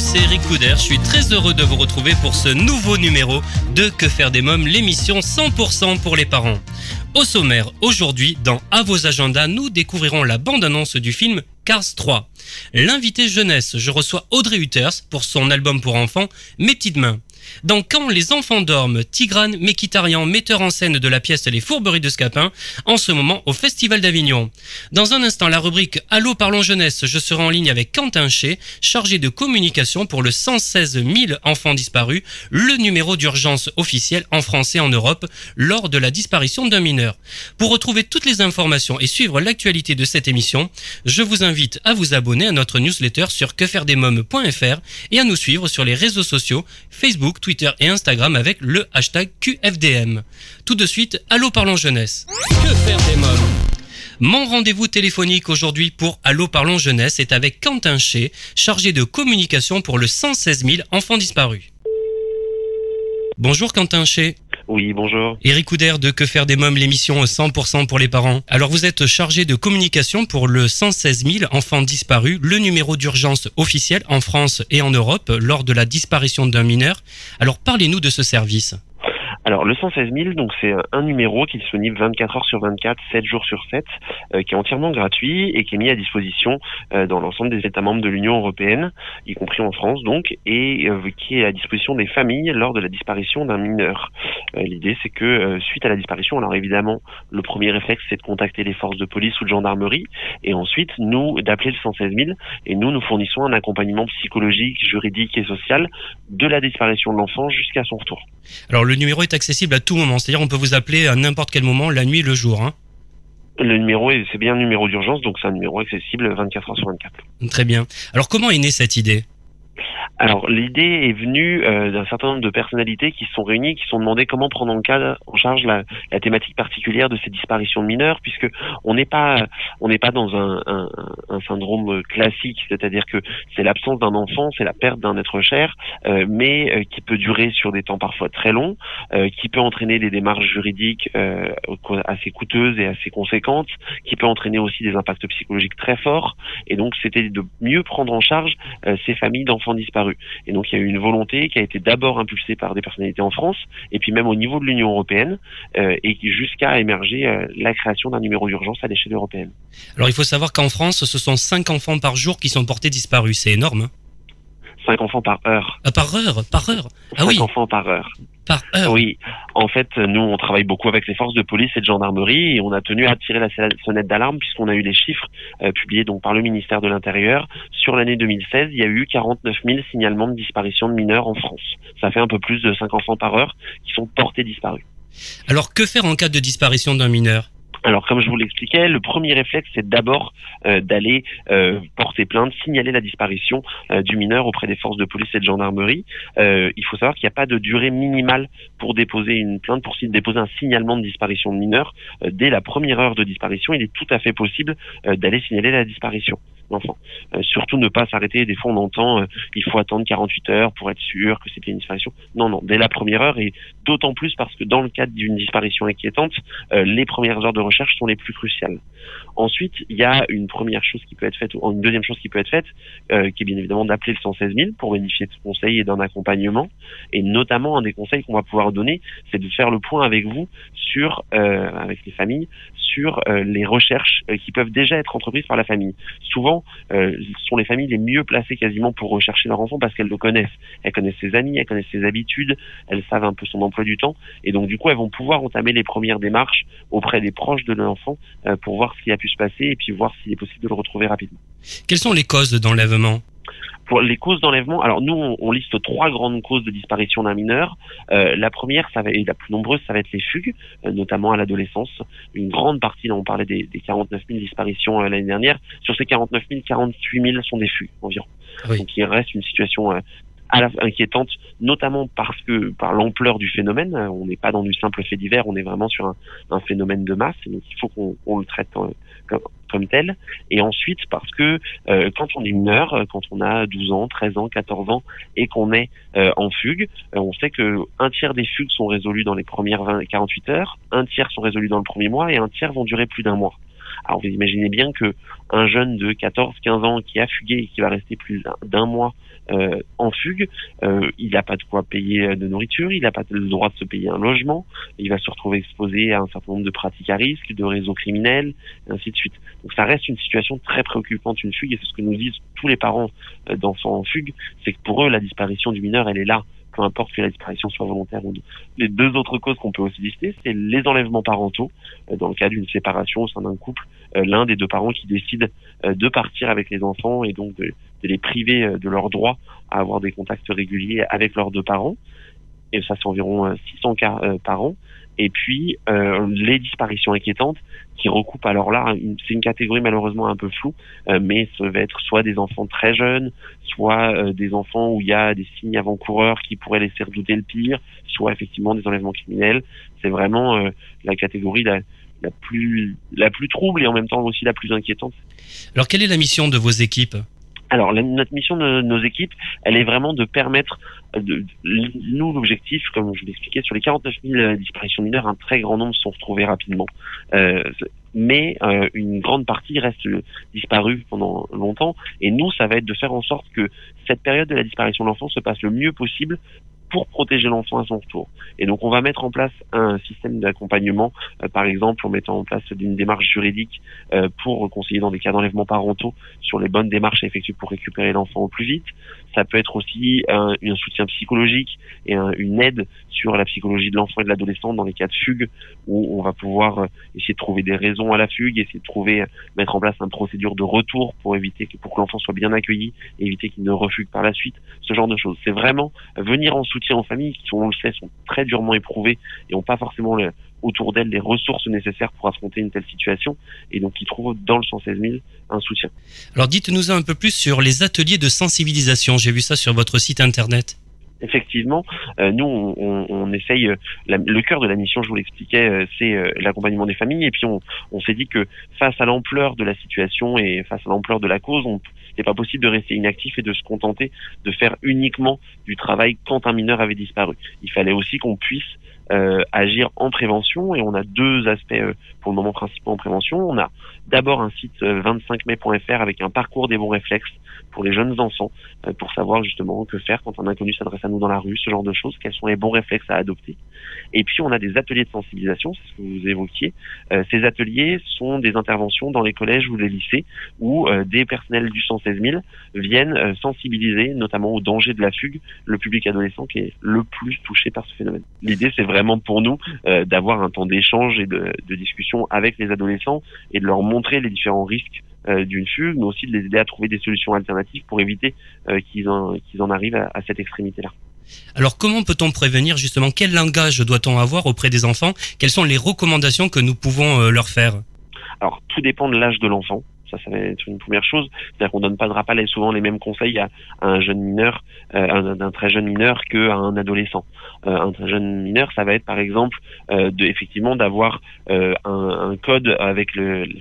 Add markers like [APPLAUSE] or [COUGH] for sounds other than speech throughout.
c'est Eric Couder. Je suis très heureux de vous retrouver pour ce nouveau numéro de Que faire des mômes, l'émission 100% pour les parents. Au sommaire, aujourd'hui, dans À vos agendas, nous découvrirons la bande-annonce du film Cars 3. L'invité jeunesse, je reçois Audrey Hutters pour son album pour enfants Mes petites mains. Dans Quand les enfants dorment, Tigrane Mekitarian, metteur en scène de la pièce Les Fourberies de Scapin, en ce moment au Festival d'Avignon. Dans un instant, la rubrique Allô parlons jeunesse, je serai en ligne avec Quentin Chez, chargé de communication pour le 116 000 enfants disparus, le numéro d'urgence officiel en français en Europe lors de la disparition d'un mineur. Pour retrouver toutes les informations et suivre l'actualité de cette émission, je vous invite à vous abonner à notre newsletter sur quefairedesmoms.fr et à nous suivre sur les réseaux sociaux Facebook, Twitter et Instagram avec le hashtag QFDM. Tout de suite, Allô Parlons Jeunesse. Que faire des mômes mon rendez-vous téléphonique aujourd'hui pour Allô Parlons Jeunesse est avec Quentin Chez, chargé de communication pour le 116 000 enfants disparus. Bonjour Quentin Chez. Oui, bonjour. Eric Couder de Que faire des mômes, l'émission 100% pour les parents. Alors vous êtes chargé de communication pour le 116 000 enfants disparus, le numéro d'urgence officiel en France et en Europe lors de la disparition d'un mineur. Alors parlez-nous de ce service. Alors le 116 000, donc c'est un numéro qui est disponible 24 heures sur 24, 7 jours sur 7, euh, qui est entièrement gratuit et qui est mis à disposition euh, dans l'ensemble des États membres de l'Union européenne, y compris en France donc, et euh, qui est à disposition des familles lors de la disparition d'un mineur. Euh, L'idée c'est que euh, suite à la disparition, alors évidemment le premier réflexe c'est de contacter les forces de police ou de gendarmerie, et ensuite nous d'appeler le 116 000, et nous nous fournissons un accompagnement psychologique, juridique et social de la disparition de l'enfant jusqu'à son retour. Alors le numéro accessible à tout moment, c'est-à-dire on peut vous appeler à n'importe quel moment, la nuit, le jour. Hein Le numéro, est- c'est bien un numéro d'urgence, donc c'est un numéro accessible 24 heures sur 24. Très bien. Alors comment est née cette idée? Alors l'idée est venue euh, d'un certain nombre de personnalités qui se sont réunies, qui se sont demandé comment prendre en, cas, en charge la, la thématique particulière de ces disparitions de mineurs, puisque on n'est pas on n'est pas dans un, un, un syndrome classique, c'est-à-dire que c'est l'absence d'un enfant, c'est la perte d'un être cher, euh, mais euh, qui peut durer sur des temps parfois très longs, euh, qui peut entraîner des démarches juridiques euh, assez coûteuses et assez conséquentes, qui peut entraîner aussi des impacts psychologiques très forts, et donc c'était de mieux prendre en charge euh, ces familles d'enfants disparus. Et donc il y a eu une volonté qui a été d'abord impulsée par des personnalités en France, et puis même au niveau de l'Union européenne, euh, et qui jusqu'à émerger euh, la création d'un numéro d'urgence à l'échelle européenne. Alors il faut savoir qu'en France, ce sont 5 enfants par jour qui sont portés disparus. C'est énorme. hein Cinq enfants par heure. Ah, par heure Par heure Ah Cinq oui, enfants par heure. Par heure. Oui, en fait, nous, on travaille beaucoup avec les forces de police et de gendarmerie et on a tenu à tirer la sonnette d'alarme puisqu'on a eu les chiffres euh, publiés donc par le ministère de l'Intérieur. Sur l'année 2016, il y a eu 49 000 signalements de disparition de mineurs en France. Ça fait un peu plus de 5 enfants par heure qui sont portés disparus. Alors que faire en cas de disparition d'un mineur? Alors, comme je vous l'expliquais, le premier réflexe, c'est d'abord euh, d'aller euh, porter plainte, signaler la disparition euh, du mineur auprès des forces de police et de gendarmerie. Il faut savoir qu'il n'y a pas de durée minimale pour déposer une plainte, pour déposer un signalement de disparition de mineur. Dès la première heure de disparition, il est tout à fait possible d'aller signaler la disparition l'enfant. Euh, surtout ne pas s'arrêter. Des fois, on entend euh, il faut attendre 48 heures pour être sûr que c'était une disparition. Non, non, dès la première heure et d'autant plus parce que dans le cadre d'une disparition inquiétante, euh, les premières heures de recherche sont les plus cruciales. Ensuite, il y a une première chose qui peut être faite, ou une deuxième chose qui peut être faite, euh, qui est bien évidemment d'appeler le 116 000 pour bénéficier de conseils et d'un accompagnement. Et notamment, un des conseils qu'on va pouvoir donner, c'est de faire le point avec vous sur, avec les familles, sur les recherches qui peuvent déjà être entreprises par la famille. Euh, ce sont les familles les mieux placées quasiment pour rechercher leur enfant parce qu'elles le connaissent. Elles connaissent ses amis, elles connaissent ses habitudes, elles savent un peu son emploi du temps, et donc du coup, elles vont pouvoir entamer les premières démarches auprès des proches de l'enfant euh, pour voir ce qui a pu se passer et puis voir s'il est possible de le retrouver rapidement. Quelles sont les causes d'enlèvement pour les causes d'enlèvement, alors nous, on, liste trois grandes causes de disparition d'un mineur. Euh, la première, ça va, et la plus nombreuse, ça va être les fugues, euh, notamment à l'adolescence. Une grande partie, là, on parlait des, des 49 000 disparitions euh, l'année dernière. Sur ces 49 000, 48 000 sont des fugues environ. Donc il reste une situation à la inquiétante, notamment parce que par l'ampleur du phénomène, on n'est pas dans du simple fait divers, on est vraiment sur un, un phénomène de masse, donc il faut qu'on le traite comme, tel. Et ensuite parce que euh, quand on est mineur, euh, quand on a 12 ans, 13 ans, 14 ans et qu'on est euh, en fugue, on sait que un tiers des fugues sont résolues dans les premières 20, 48 heures, un tiers sont résolus dans le premier mois et un tiers vont durer plus d'un mois. Alors vous imaginez bien que un jeune de 14, 15 ans qui a fugué et qui va rester plus d'un mois euh, en fugue, euh, il n'a pas de quoi payer de nourriture, il n'a pas le droit de se payer un logement, il va se retrouver exposé à un certain nombre de pratiques à risque, de réseaux criminels, et ainsi de suite. Donc ça reste une situation très préoccupante, une fugue, et c'est ce que nous disent tous les parents euh, d'enfants en fugue, c'est que pour eux, la disparition du mineur, elle est là peu importe que la disparition soit volontaire ou non. Les deux autres causes qu'on peut aussi lister, c'est les enlèvements parentaux, dans le cas d'une séparation au sein d'un couple, l'un des deux parents qui décide de partir avec les enfants et donc de, de les priver euh, de leur droit à avoir des contacts réguliers avec leurs deux parents. Et ça, c'est environ 600 euh, cas euh, par an. Et puis, les disparitions inquiétantes qui recoupent alors là, c'est une catégorie malheureusement un peu floue, mais ça va être soit des enfants très jeunes, soit des enfants où il y a des signes avant-coureurs qui pourraient laisser redouter le pire, soit effectivement des enlèvements criminels. C'est vraiment la catégorie la, la plus la plus trouble et en même temps aussi la plus inquiétante. Alors, quelle est la mission de vos équipes? Alors, notre mission de nos équipes, elle est vraiment de permettre, de, nous, l'objectif, comme je l'expliquais, sur les 49 000 disparitions mineures, un très grand nombre sont retrouvés rapidement. Euh, mais euh, une grande partie reste disparue pendant longtemps. Et nous, ça va être de faire en sorte que cette période de la disparition de l'enfant se passe le mieux possible pour protéger l'enfant à son retour. Et donc on va mettre en place un système d'accompagnement, euh, par exemple en mettant en place une démarche juridique euh, pour conseiller dans des cas d'enlèvement parentaux sur les bonnes démarches à effectuer pour récupérer l'enfant au plus vite. Ça peut être aussi un, un soutien psychologique et une aide sur la psychologie de l'enfant et de l'adolescent dans les cas de fugue où on va pouvoir euh, essayer de trouver des raisons à la fugue, essayer de trouver, mettre en place une procédure de retour pour éviter que pour que l'enfant soit bien accueilli, éviter qu'il ne refugue par la suite, ce genre de choses. C'est vraiment venir en soutien en famille qui, on le sait, sont très durement éprouvées et n'ont pas forcément autour d'elles les ressources nécessaires pour affronter une telle situation et donc qui trouvent dans le 116 000 un soutien. Alors dites-nous un peu plus sur les ateliers de sensibilisation. J'ai vu ça sur votre site internet effectivement, euh, nous, on, on, essaye, euh, le cœur de la mission, je vous l'expliquais, euh, c'est l'accompagnement des familles. Et puis, on, on s'est dit que face à l'ampleur de la situation et face à l'ampleur de la cause, on n'est pas possible de rester inactif et de se contenter de faire uniquement du travail quand un mineur avait disparu. Il fallait aussi qu'on puisse euh, agir en prévention et on a deux aspects euh, pour le moment principaux en prévention. On a d'abord un site 25mai.fr euh, avec un parcours des bons réflexes pour les jeunes enfants pour savoir justement que faire quand un inconnu s'adresse à nous dans la rue, ce genre de choses, quels sont les bons réflexes à adopter. Et puis on a des ateliers de sensibilisation, c'est ce que vous évoquiez. ces ateliers sont des interventions dans les collèges ou les lycées où des personnels du 116 000 viennent sensibiliser notamment au danger de la fugue le public adolescent qui est le plus touché par ce phénomène. L'idée c'est vraiment vraiment pour nous euh, d'avoir un temps d'échange et de, discussion avec les adolescents et de leur montrer les différents risques euh, d'une fugue, mais aussi de les aider à trouver des solutions alternatives pour éviter euh, qu'ils en, qu'ils en arrivent à, cette extrémité-là. Alors comment peut-on prévenir justement Quel langage doit-on avoir auprès des enfants? Quelles sont les recommandations que nous pouvons leur faire? Alors tout dépend de l'âge de l'enfant. Ça, ça va être une première chose. C'est-à-dire qu'on donne pas de souvent les mêmes conseils à, un jeune mineur, euh, d'un très jeune mineur qu'à un adolescent. Euh, un très jeune mineur, ça va être par exemple euh, effectivement d'avoir euh, un, code avec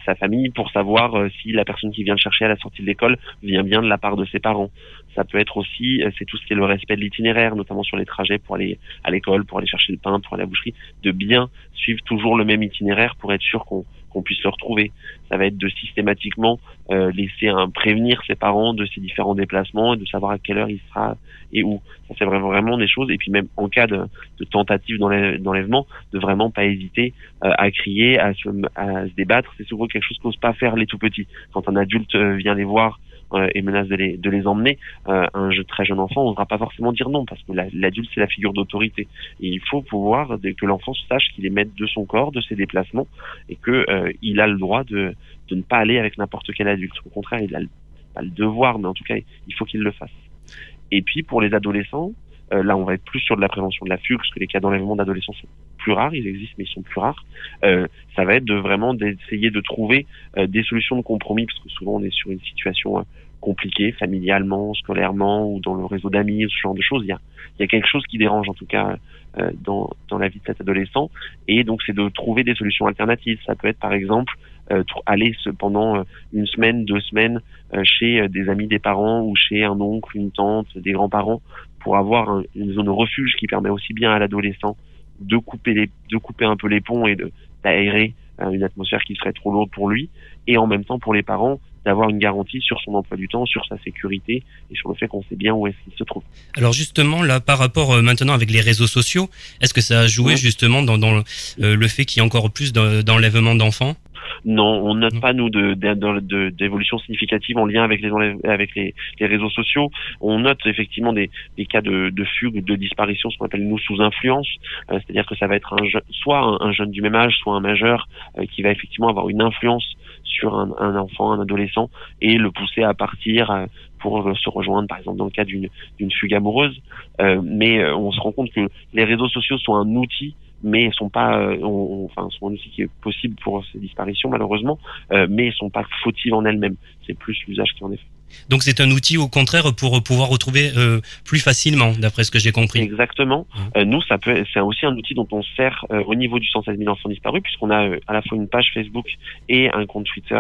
sa famille pour savoir euh, si la personne qui vient le chercher à la sortie de l'école vient bien de la part de ses parents. Ça peut être aussi, c'est tout ce qui est le respect de l'itinéraire, notamment sur les trajets pour aller à l'école, pour aller chercher le pain, pour aller à la boucherie, de bien suivre toujours le même itinéraire pour être sûr qu'on qu'on puisse le retrouver. Ça va être de systématiquement euh, laisser prévenir ses parents de ses différents déplacements et de savoir à quelle heure il sera et où. Ça c'est vraiment, des choses. Et puis même en cas de, tentative d'enlèvement, de vraiment pas hésiter euh, à crier, à se, débattre. C'est souvent quelque chose qu'osent pas faire les tout petits. Quand un adulte euh, vient les voir et menace de les, emmener, euh, un très jeune enfant n'osera pas forcément dire non parce que l'adulte c'est la figure d'autorité. Il faut pouvoir que l'enfant sache qu'il est maître de son corps, de ses déplacements et que euh, il a le droit de, ne pas aller avec n'importe quel adulte. Au contraire, il a le devoir, mais en tout cas, il faut qu'ils le fassent. Et puis pour les adolescents, euh, là, on va être plus sur de la prévention de la fugue, parce que les cas d'enlèvement d'adolescents sont plus rares, ils existent, mais ils sont plus rares. Euh, ça va être de vraiment d'essayer de trouver euh, des solutions de compromis, parce que souvent on est sur une situation compliquée, familialement, scolairement, ou dans le réseau d'amis, ce genre de choses. Il y a, quelque chose qui dérange, en tout cas, dans, dans la vie de cet adolescent. Et donc, c'est de trouver des solutions alternatives. Ça peut être, par exemple, aller pendant une semaine, deux semaines chez des amis des parents ou chez un oncle, une tante, des grands-parents pour avoir une zone de refuge qui permet aussi bien à l'adolescent de couper les, de couper un peu les ponts et d'aérer euh, une atmosphère qui serait trop lourde pour lui, et en même temps pour les parents d'avoir une garantie sur son emploi du temps, sur sa sécurité et sur le fait qu'on sait bien où est-ce qu'il se trouve. Alors justement, là, par rapport euh, maintenant avec les réseaux sociaux, est-ce que ça a joué justement dans, dans euh, le fait qu'il y ait encore plus d'enlèvement d'enfants? Non, on note pas nous de d'évolution significative en lien avec les avec les, réseaux sociaux. On note effectivement des, cas de, de fugue, de disparition, ce qu'on appelle nous sous influence, euh, c'est-à-dire que ça va être un soit un, jeune du même âge, soit un majeur euh, qui va effectivement avoir une influence sur un, enfant, un adolescent et le pousser à partir euh, pour se rejoindre, par exemple dans le cas d'une d'une fugue amoureuse. mais on se rend compte que les réseaux sociaux sont un outil mais sont pas, euh, enfin, sont un outil qui est possible pour ces disparitions malheureusement, euh, mais sont pas fautives en elles-mêmes. C'est plus l'usage qui en est fait. Donc c'est un outil au contraire pour pouvoir retrouver euh, plus facilement, d'après ce que j'ai compris. Exactement. Mmh. nous, ça peut, c'est aussi un outil dont on sert au niveau du 116 000 enfants disparus, puisqu'on a à la fois une page Facebook et un compte Twitter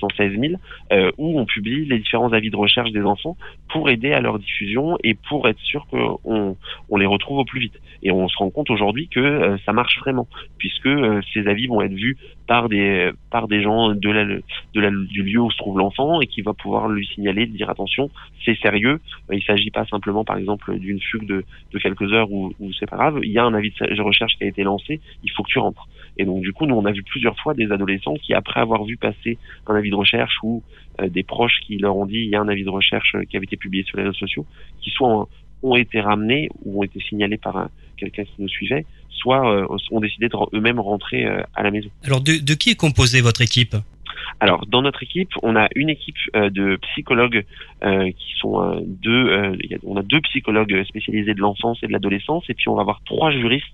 116 000, euh, où on publie les différents avis de recherche des enfants pour aider à leur diffusion et pour être sûr qu'on on les retrouve au plus vite. Et on se rend compte aujourd'hui que euh, ça marche vraiment, puisque euh, ces avis vont être vus par des par des gens de la, de la, du lieu où se trouve l'enfant et qui va pouvoir lui signaler, dire attention, c'est sérieux. Il s'agit pas simplement, par exemple, d'une fugue de, de quelques heures où c'est pas grave. Il y a un avis de recherche qui a été lancé. Il faut que tu rentres. Et donc du coup, nous on a vu plusieurs fois des adolescents qui, après avoir vu passer un avis de recherche ou euh, des proches qui leur ont dit il y a un avis de recherche euh, qui avait été publié sur les réseaux sociaux, qui soit ont été ramenés ou ont été signalés par quelqu'un qui nous suivait, soit euh, ont décidé de eux-mêmes rentrer à la maison. Alors de, de qui est composée votre équipe? Alors, dans notre équipe, on a une équipe de psychologues qui sont deux. on a deux psychologues spécialisés de l'enfance et de l'adolescence, et puis on va avoir trois juristes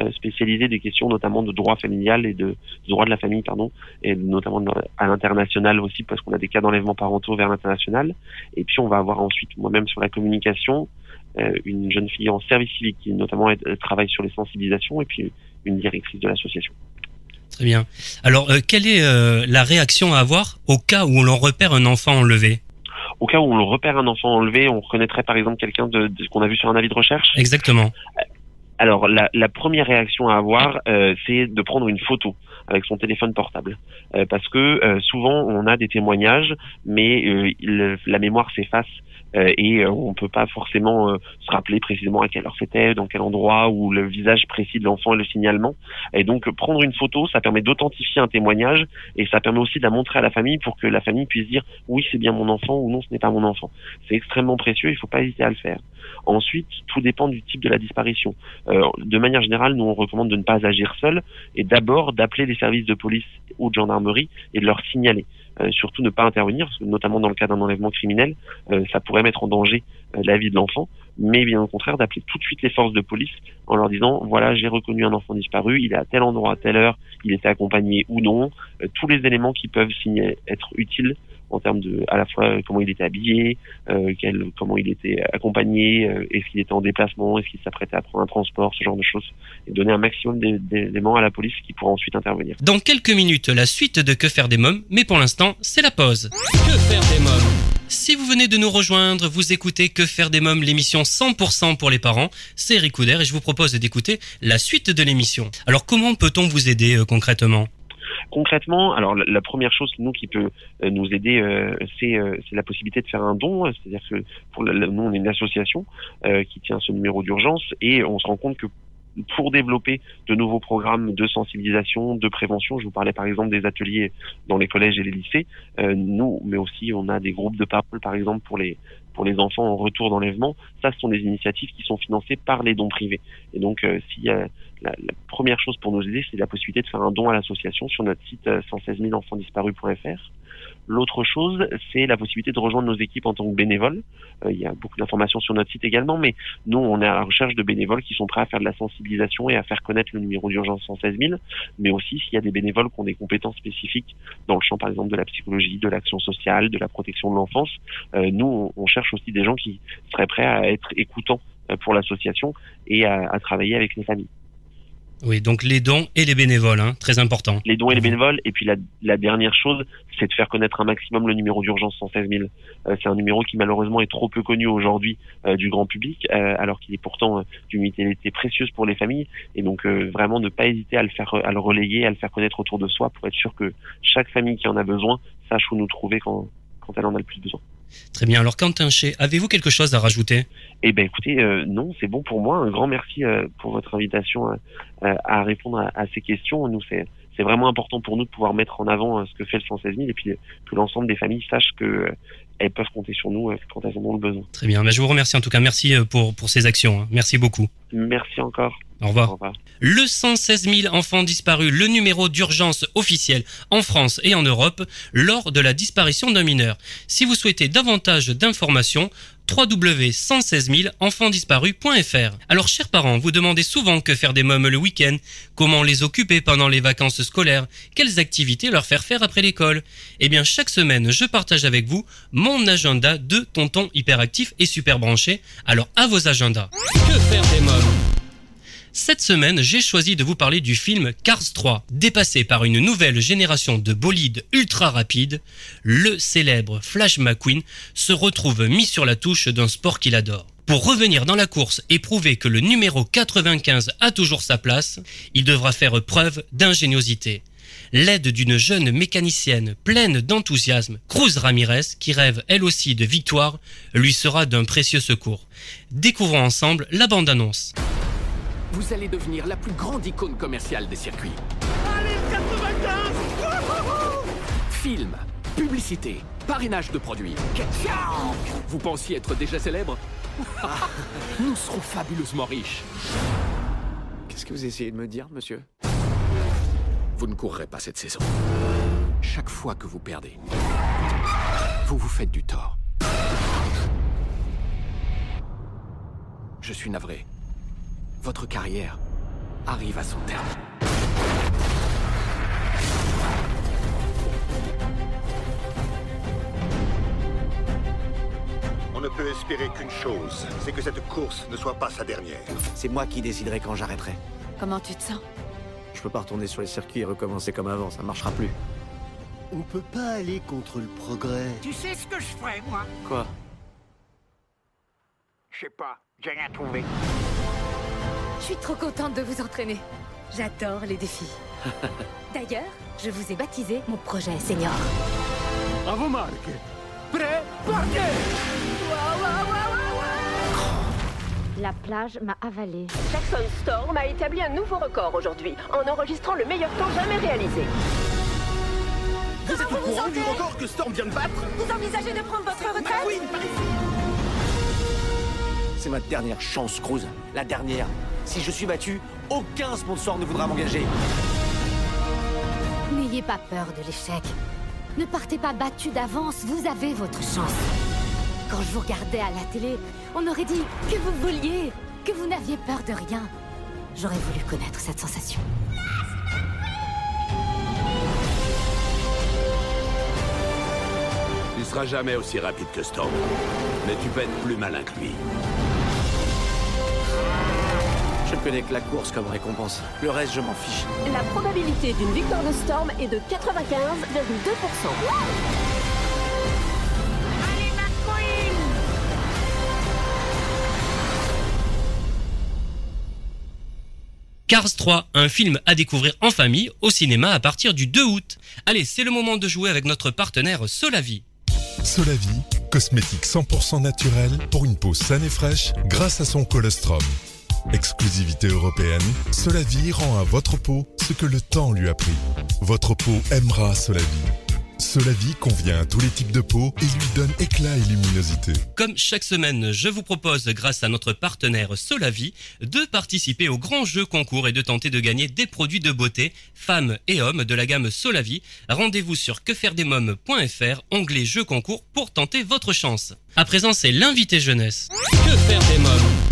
euh, spécialisé des questions notamment de droit familial et de, droit de la famille, pardon, et notamment à l'international aussi parce qu'on a des cas d'enlèvement parentaux vers l'international. Et puis on va avoir ensuite moi-même sur la communication euh, une jeune fille en service civique qui notamment travaille sur les sensibilisations et puis une directrice de l'association. Très bien. Alors, euh, quelle est la réaction à avoir au cas où on repère un enfant enlevé? Au cas où on repère un enfant enlevé, on reconnaîtrait par exemple quelqu'un de, de qu'on a vu sur un avis de recherche? Exactement. Alors la, première réaction à avoir, euh, c'est de prendre une photo avec son téléphone portable, euh, parce que euh, souvent on a des témoignages, mais la mémoire s'efface et euh, on peut pas forcément euh, se rappeler précisément à quelle heure c'était, dans quel endroit ou le visage précis de l'enfant et le signalement. Et donc prendre une photo, ça permet d'authentifier un témoignage et ça permet aussi de montrer à la famille pour que la famille puisse dire oui c'est bien mon enfant ou non ce n'est pas mon enfant. C'est extrêmement précieux, il faut pas hésiter à le faire. Ensuite, tout dépend du type de la disparition. Euh, de manière générale, nous on recommande de ne pas agir seul et d'abord d'appeler les services de police ou de gendarmerie et de leur signaler. Euh, surtout ne pas intervenir, notamment dans le cas d'un enlèvement criminel, euh, ça pourrait mettre en danger euh, la vie de l'enfant, mais bien au contraire d'appeler tout de suite les forces de police en leur disant voilà j'ai reconnu un enfant disparu, il est à tel endroit à telle heure, il était accompagné ou non, tous les éléments qui peuvent être utiles en termes de à la fois comment il était habillé, euh, quel, comment il était accompagné, euh, est-ce qu'il était en déplacement, est-ce qu'il s'apprêtait à prendre un transport, ce genre de choses, et donner un maximum d'éléments à la police qui pourra ensuite intervenir. Dans quelques minutes, la suite de Que faire des mômes, mais pour l'instant, c'est la pause. Que faire des mômes? Si vous venez de nous rejoindre, vous écoutez Que faire des mômes, l'émission 100% pour les parents. C'est Eric Couder et je vous propose d'écouter la suite de l'émission. Alors comment peut-on vous aider euh, concrètement? Concrètement, alors la, première chose nous qui peut euh, nous aider, euh, c'est la possibilité de faire un don. C'est-à-dire que nous, on est une association qui tient ce numéro d'urgence et on se rend compte que pour développer de nouveaux programmes de sensibilisation, de prévention. Je vous parlais par exemple des ateliers dans les collèges et les lycées. nous, mais aussi on a des groupes de parole, par exemple pour les pour les enfants en retour d'enlèvement. Ça, ce sont des initiatives qui sont financées par les dons privés. Et donc, euh, si la, la, première chose pour nous aider, c'est la possibilité de faire un don à l'association sur notre site 116 euh, 000 enfants disparus.fr. L'autre chose, c'est la possibilité de rejoindre nos équipes en tant que bénévole. Euh, il y a beaucoup d'informations sur notre site également, mais nous, on est à la recherche de bénévoles qui sont prêts à faire de la sensibilisation et à faire connaître le numéro d'urgence 116 000, mais aussi s'il y a des bénévoles qui ont des compétences spécifiques dans le champ, par exemple, de la psychologie, de l'action sociale, de la protection de l'enfance. Euh, nous, on cherche aussi des gens qui seraient prêts à être écoutants euh, pour l'association et à, à travailler avec les familles. Oui, donc les dons et les bénévoles, hein, très important. Les dons et les bénévoles. Et puis la, la dernière chose, c'est de faire connaître un maximum le numéro d'urgence 116 000. Euh, c'est un numéro qui malheureusement est trop peu connu aujourd'hui euh, du grand public, euh, alors qu'il est pourtant euh, d'une utilité précieuse pour les familles. Et donc euh, vraiment ne pas hésiter à le faire, à le relayer, à le faire connaître autour de soi pour être sûr que chaque famille qui en a besoin sache où nous trouver quand, quand elle en a le plus besoin. Très bien. Alors Quentin Chez, avez-vous quelque chose à rajouter? Eh ben écoutez, euh, non, c'est bon pour moi. Un grand merci euh, pour votre invitation euh, à répondre à, à ces questions. Nous, c'est c'est vraiment important pour nous de pouvoir mettre en avant ce que fait le 116 000 et puis que l'ensemble des familles sachent que elles peuvent compter sur nous quand elles en ont le besoin. Très bien. Ben, je vous remercie en tout cas. Merci pour, pour ces actions. hein. Merci beaucoup. Merci encore. Au revoir. Au revoir. Le 116 000 enfants disparus, le numéro d'urgence officiel en France et en Europe lors de la disparition d'un mineur. Si vous souhaitez davantage d'informations, www.116 Alors, chers parents, vous demandez souvent que faire des mômes le week-end, comment les occuper pendant les vacances scolaires, quelles activités leur faire faire après l'école? Eh bien, chaque semaine, je partage avec vous mon agenda de tonton hyperactif et super branché. Alors, à vos agendas. Que faire des mômes? Cette semaine, j'ai choisi de vous parler du film Cars 3. Dépassé par une nouvelle génération de bolides ultra rapides, le célèbre Flash McQueen se retrouve mis sur la touche d'un sport qu'il adore. Pour revenir dans la course et prouver que le numéro 95 a toujours sa place, il devra faire preuve d'ingéniosité. L'aide d'une jeune mécanicienne pleine d'enthousiasme, Cruz Ramirez, qui rêve elle aussi de victoire, lui sera d'un précieux secours. Découvrons ensemble la bande-annonce. Vous allez devenir la plus grande icône commerciale des circuits. Films, publicité, parrainage de produits. Vous pensiez être déjà célèbre [LAUGHS] Nous serons fabuleusement riches. Qu'est-ce que vous essayez de me dire, monsieur? Vous ne courrez pas cette saison. Chaque fois que vous perdez, vous vous faites du tort. Je suis navré. Votre carrière arrive à son terme. On ne peut espérer qu'une chose, c'est que cette course ne soit pas sa dernière. C'est moi qui déciderai quand j'arrêterai. Comment tu te sens? Je peux pas retourner sur les circuits et recommencer comme avant, ça marchera plus. On peut pas aller contre le progrès. Tu sais ce que je ferais, moi? Quoi? Je sais pas, j'ai rien trouvé. Je suis trop contente de vous entraîner. J'adore les défis. [LAUGHS] D'ailleurs, je vous ai baptisé mon projet senior. Bravo Marc Prêt Partez La plage m'a avalé. Jackson Storm a établi un nouveau record aujourd'hui en enregistrant le meilleur temps jamais réalisé. Vous êtes au courant du record que Storm vient de battre Vous envisagez de prendre votre retraite C'est ma dernière chance, Cruz. La dernière. Si je suis battu, aucun sponsor ne voudra m'engager. N'ayez pas peur de l'échec. Ne partez pas battu d'avance, vous avez votre chance. Quand je vous regardais à la télé, on aurait dit que vous vouliez, que vous n'aviez peur de rien. J'aurais voulu connaître cette sensation. Tu seras jamais aussi rapide que Storm. Mais tu peux être plus malin que lui. Je ne connais que la course comme récompense. Le reste, je m'en fiche. La probabilité d'une victoire de Storm est de 95,2%. Allez, McQueen Cars 3, un film à découvrir en famille au cinéma à partir du 2 août. Allez, c'est le moment de jouer avec notre partenaire Solavi. Solavi, cosmétique 100% naturel pour une peau saine et fraîche grâce à son colostrum. Exclusivité européenne, Solavi rend à votre peau ce que le temps lui a pris. Votre peau aimera Solavi. Solavie convient à tous les types de peau et lui donne éclat et luminosité. Comme chaque semaine, je vous propose, grâce à notre partenaire Solavi, de participer au grand jeu concours et de tenter de gagner des produits de beauté, femmes et hommes de la gamme Solavi. Rendez-vous sur quefairedesmoms.fr, onglet jeu concours pour tenter votre chance. À présent, c'est l'invité jeunesse. Que faire des mômes?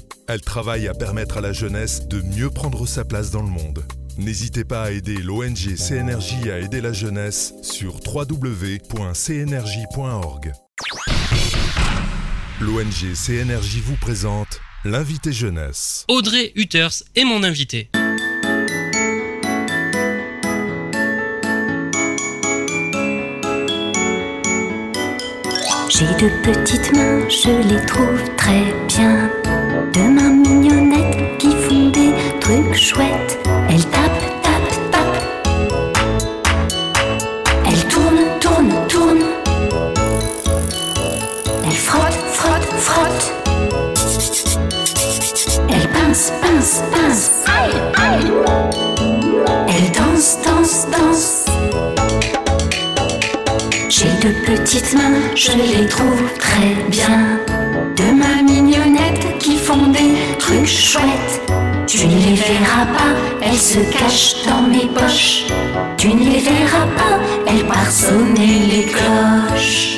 Elle travaille à permettre à la jeunesse de mieux prendre sa place dans le monde. N'hésitez pas à aider l'ONG CNRJ à aider la jeunesse sur www.cnrj.org. L'ONG CNRJ vous présente l'invité jeunesse. Audrey Hutters est mon invité. J'ai de petites mains, je les trouve très bien. De mains mignonnettes qui font des trucs chouettes. Elles tapent, tapent, tapent. Elles tournent, tournent, tournent. Elles frottent, frottent, frottent. Elles pincent, pincent, pincent. Aïe. Elles dansent, dansent, dansent. J'ai de petites mains, je les trouve très bien. De chouettes. Tu ne les verras pas, elles se cachent dans mes poches. Tu ne les verras pas, elles sonner les cloches.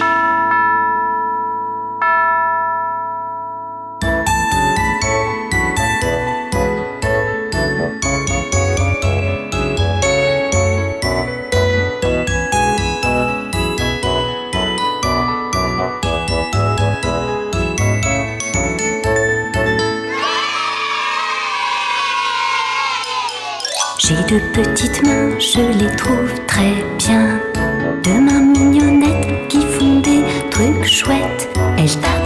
De petites mains, je les trouve très bien. De mains mignonnettes qui font des trucs chouettes. Elles tapent,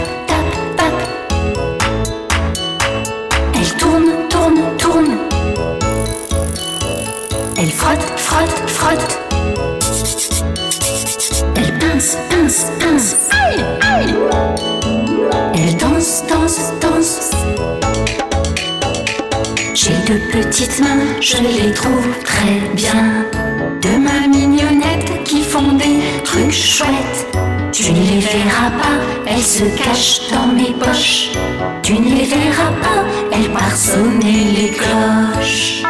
petites mains, je les trouve très bien. De mains mignonnettes qui font des trucs chouettes. Tu ne les verras pas, elles se cachent dans mes poches. Tu ne les verras pas, elles partent sonner les cloches.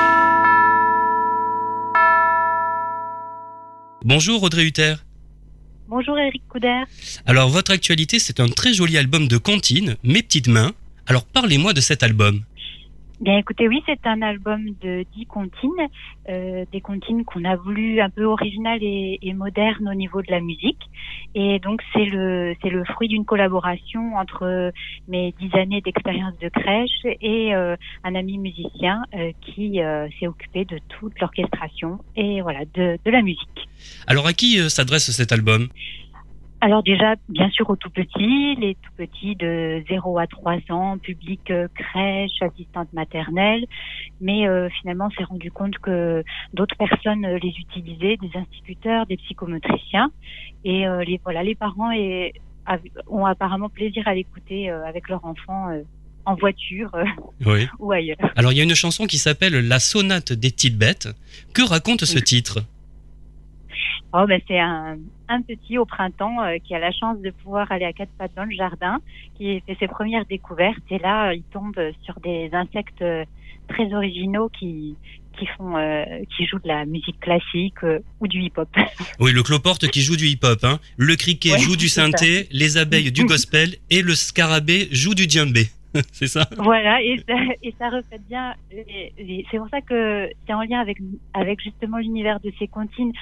Bonjour Audrey Hutter. Bonjour Eric Couder. Alors votre actualité, c'est un très joli album de comptine, Mes petites mains. Alors parlez-moi de cet album. Bien écoutez, oui, c'est un album de 10 comptines, euh, des comptines qu'on a voulu un peu originales et, et modernes au niveau de la musique. Et donc c'est le c'est le fruit d'une collaboration entre mes dix années d'expérience de crèche et euh, un ami musicien euh, qui euh, s'est occupé de toute l'orchestration et voilà de, de la musique. Alors à qui euh, s'adresse cet album? Alors déjà, bien sûr, aux tout petits, les tout petits de 0 à 3 ans, public euh, crèche, assistante maternelle. Mais euh, finalement, on s'est rendu compte que d'autres personnes euh, les utilisaient, des instituteurs, des psychomotriciens. Et euh, les, voilà, les parents et, ont apparemment plaisir à l'écouter euh, avec leur enfant en voiture Oui. [LAUGHS] ou ailleurs. Alors il y a une chanson qui s'appelle La sonate des petites bêtes. Que raconte ce titre? Oh, ben, c'est un, un petit au printemps euh, qui a la chance de pouvoir aller à quatre pattes dans le jardin, qui fait ses premières découvertes. Et là, il tombe sur des insectes euh, très originaux qui, qui font, euh, qui jouent de la musique classique euh, ou du hip-hop. [LAUGHS] Oui, le cloporte qui joue du hip-hop. Hein. Le criquet Ouais, joue du ça. synthé, les abeilles du [LAUGHS] gospel et le scarabée joue du djembé. [LAUGHS] C'est ça? Voilà, et ça, reflète bien. C'est pour ça que c'est en lien avec, avec justement l'univers de ces comptines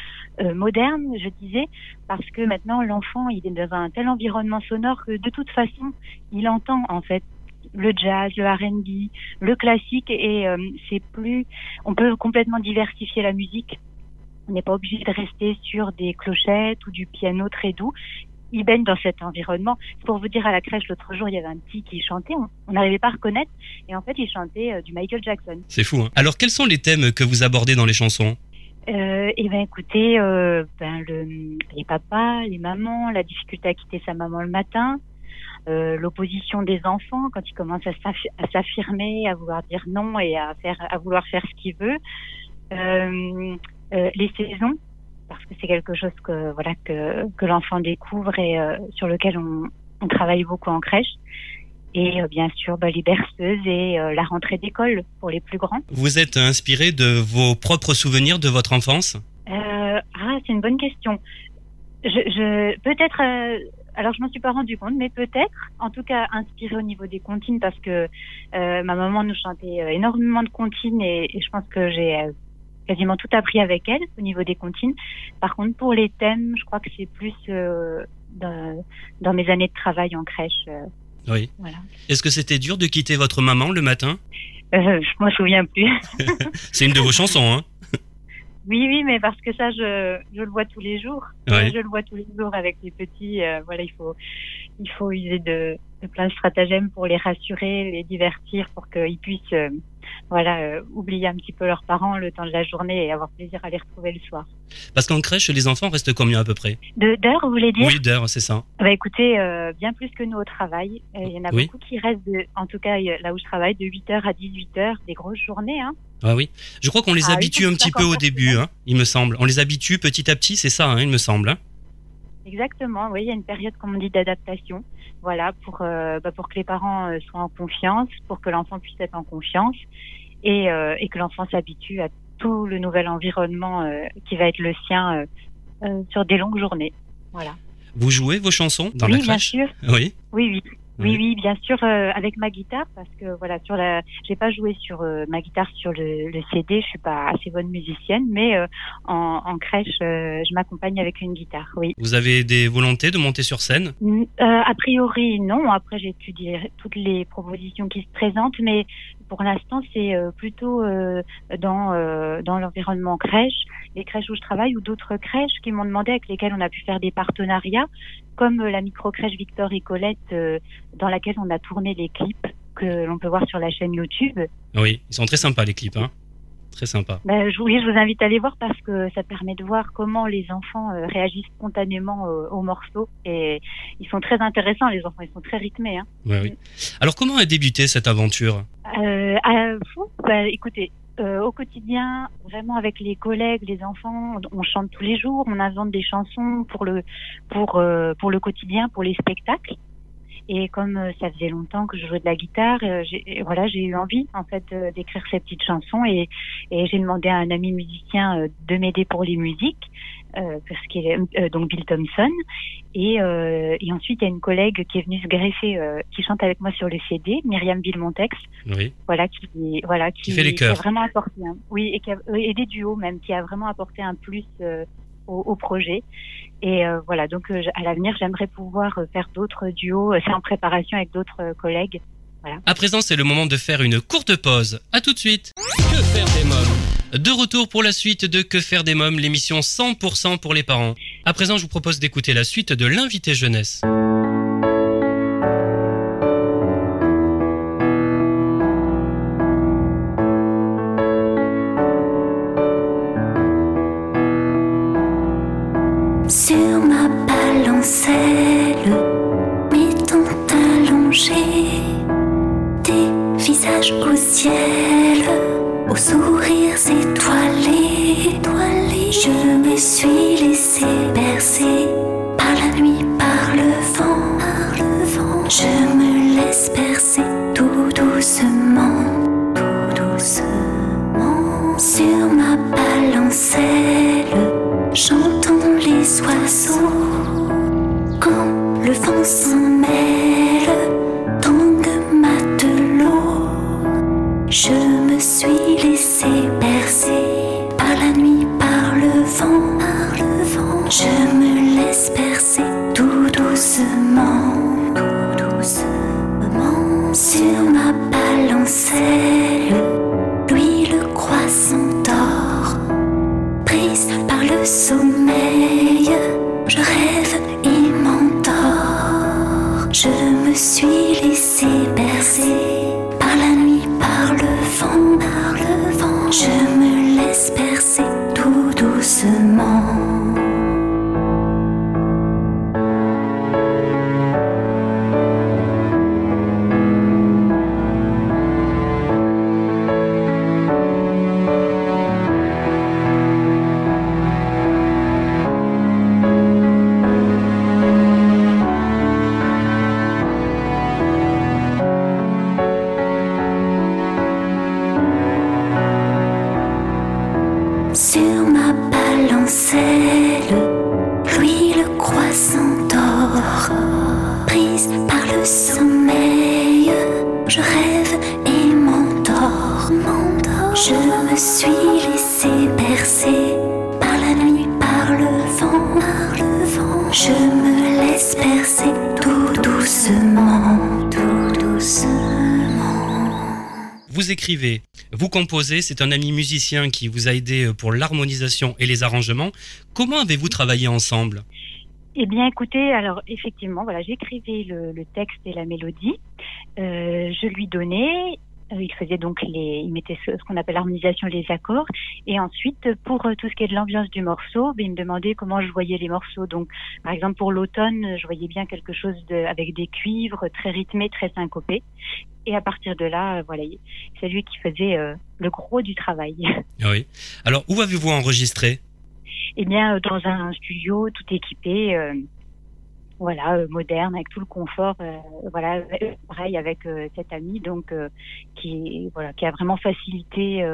euh, modernes, je disais, parce que maintenant l'enfant il est dans un tel environnement sonore que de toute façon il entend en fait le jazz, le R&B, le classique, et euh, c'est plus. On peut complètement diversifier la musique. On n'est pas obligé de rester sur des clochettes ou du piano très doux. Ils baignent dans cet environnement. Pour vous dire, à la crèche l'autre jour, il y avait un petit qui chantait, on n'arrivait pas à reconnaître, et en fait, il chantait euh, du Michael Jackson. C'est fou. Hein Alors, quels sont les thèmes que vous abordez dans les chansons? Euh, et ben écoutez, euh, ben le, les papas, les mamans, la difficulté à quitter sa maman le matin, euh, l'opposition des enfants quand ils commencent à s'affirmer, à vouloir dire non et à faire, à vouloir faire ce qu'il veut. Euh, euh, les saisons, parce que c'est quelque chose que voilà que, que l'enfant découvre et euh, sur lequel on, on, travaille beaucoup en crèche. Et euh, bien sûr, bah, les berceuses et la rentrée d'école pour les plus grands. Vous êtes inspiré de vos propres souvenirs de votre enfance? Ah, c'est une bonne question. Je, je peut-être alors je m'en suis pas rendu compte, mais peut-être, en tout cas inspiré au niveau des comptines parce que euh, ma maman nous chantait énormément de comptines et, et je pense que j'ai quasiment tout appris avec elle au niveau des comptines. Par contre, pour les thèmes, je crois que c'est plus euh, dans, dans, mes années de travail en crèche. Euh, oui. Voilà. Est-ce que c'était dur de quitter votre maman le matin? Euh, Je m'en souviens plus. [LAUGHS] c'est une de vos chansons, hein [LAUGHS] oui, oui, mais parce que ça, je, je le vois tous les jours. Ouais. Je le vois tous les jours avec les petits. Euh, voilà, il faut, il faut user de, de plein de stratagèmes pour les rassurer, les divertir, pour qu'ils puissent euh, voilà, euh, oublier un petit peu leurs parents le temps de la journée et avoir plaisir à les retrouver le soir. Parce qu'en crèche, les enfants restent combien à peu près D'heures, vous voulez dire? Oui, d'heures, c'est ça. Bah écoutez, euh, bien plus que nous au travail. Euh, il y en a oui. beaucoup qui restent, de, en tout cas là où je travaille, de 8h à 18h, des grosses journées. Hein. Ah oui, je crois qu'on les ah, habitue un petit peu au début, hein, il me semble. On les habitue petit à petit, c'est ça, hein, il me semble. Exactement, oui, il y a une période, comme on dit, d'adaptation. Voilà, pour, euh, bah, pour que les parents euh, soient en confiance, pour que l'enfant puisse être en confiance et, euh, et que l'enfant s'habitue à tout le nouvel environnement qui va être le sien sur des longues journées. Voilà. Vous jouez vos chansons dans oui, la crèche? bien sûr. Oui. Oui, oui. Oui, oui, bien sûr, euh, avec ma guitare, parce que voilà, sur la, j'ai pas joué sur euh, ma guitare sur le, le, CD, je suis pas assez bonne musicienne, mais euh, en, en, crèche, je m'accompagne avec une guitare, oui. Vous avez des volontés de monter sur scène? A priori, non. Après, j'étudie toutes les propositions qui se présentent, mais pour l'instant, c'est plutôt dans dans l'environnement crèche, les crèches où je travaille ou d'autres crèches qui m'ont demandé avec lesquelles on a pu faire des partenariats comme la micro-crèche Victor et Colette, euh, dans laquelle on a tourné les clips que l'on peut voir sur la chaîne YouTube. Oui, ils sont très sympas les clips, hein Très sympa. Ben, je, oui, je vous invite à les voir parce que ça permet de voir comment les enfants euh, réagissent spontanément euh, aux morceaux et ils sont très intéressants, les enfants, ils sont très rythmés. Hein. Ouais, oui. Alors comment a débuté cette aventure? Euh, ben, Écoutez, euh, au quotidien, vraiment avec les collègues, les enfants, on chante tous les jours, on invente des chansons pour le pour euh, pour le quotidien, pour les spectacles. Et comme euh, ça faisait longtemps que je jouais de la guitare, j'ai, voilà, j'ai eu envie en fait d'écrire ces petites chansons et, et j'ai demandé à un ami musicien de m'aider pour les musiques, parce qu'il est donc Bill Thompson. Et, euh, et ensuite, il y a une collègue qui est venue se greffer, euh, qui chante avec moi sur le CD, Myriam Bilmontex. Oui. Voilà, qui, voilà, qui, qui fait les qui a vraiment apporté, un, oui, et, qui a, et des duos même, qui a vraiment apporté un plus euh, au, au, projet. Et euh, voilà, donc euh, à l'avenir, j'aimerais pouvoir faire d'autres duos. C'est en préparation avec d'autres collègues. Voilà. À présent, c'est le moment de faire une courte pause. À tout de suite. Que faire des mômes? De retour pour la suite de Que faire des mômes, l'émission 100% pour les parents. À présent, je vous propose d'écouter la suite de l'invité jeunesse. Vous composez, c'est un ami musicien qui vous a aidé pour l'harmonisation et les arrangements. Comment avez-vous travaillé ensemble? Eh bien, écoutez, alors effectivement, voilà, j'écrivais le, le texte et la mélodie. Euh, je lui donnais. Euh, il faisait donc les, il mettait ce, ce qu'on appelle l'harmonisation, les accords. Et ensuite, pour euh, tout ce qui est de l'ambiance du morceau, ben, il me demandait comment je voyais les morceaux. Donc, par exemple, pour l'automne, je voyais bien quelque chose de, avec des cuivres très rythmés, très syncopés. Et à partir de là, euh, voilà, il- c'est lui qui faisait euh, le gros du travail. [LAUGHS] Oui. Alors, où avez-vous enregistré? Eh bien, dans un studio tout équipé, euh, voilà, euh, moderne, avec tout le confort, euh, voilà, pareil avec euh, cet ami, donc qui, voilà, qui a vraiment facilité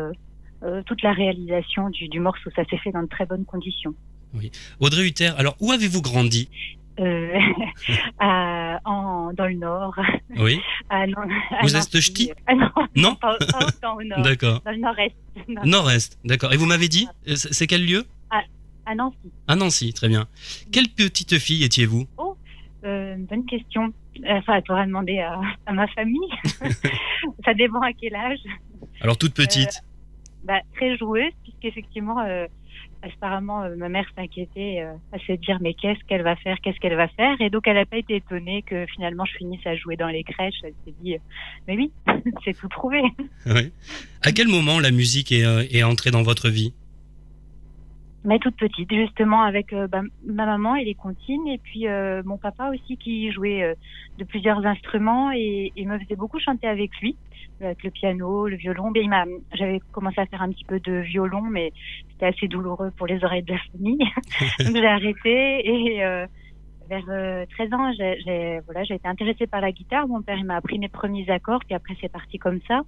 toute la réalisation du, du morceau. Ça s'est fait dans de très bonnes conditions. Oui. Audrey Hutter, alors où avez-vous grandi? Euh, [LAUGHS] à- en, dans le nord. Oui. À Nan- à Vous êtes ch'ti? Ah non, Non pas, pas autant au nord. [LAUGHS] D'accord. Dans le nord-est. Non. Nord-Est, d'accord. Et vous m'avez dit, c'est quel lieu? À, Nancy. À Nancy, très bien. Quelle petite fille étiez-vous? Euh, bonne question. Euh, Enfin, il faudra demander à, à ma famille. [LAUGHS] [LAUGHS] Ça dépend à quel âge. Alors toute petite. Bah, très joueuse, puisqu'effectivement, euh, apparemment, euh, ma mère s'inquiétait euh, à se dire mais qu'est-ce qu'elle va faire, qu'est-ce qu'elle va faire, et donc elle n'a pas été étonnée que finalement je finisse à jouer dans les crèches. Elle s'est dit euh, mais oui, [LAUGHS] c'est tout prouvé. Oui. À quel moment la musique est, euh, est entrée dans votre vie? Mais toute petite, justement, avec euh, bah, ma maman et les comptines, et puis euh, mon papa aussi qui jouait euh, de plusieurs instruments et, et me faisait beaucoup chanter avec lui, euh, avec le piano, le violon. Bien, il m'a, j'avais commencé à faire un petit peu de violon, mais c'était assez douloureux pour les oreilles de la famille, [LAUGHS] donc j'ai arrêté. Et euh, vers euh, 13 ans, j'ai, j'ai- voilà, j'ai été intéressée par la guitare. Mon père il m'a appris mes premiers accords, puis après c'est parti comme ça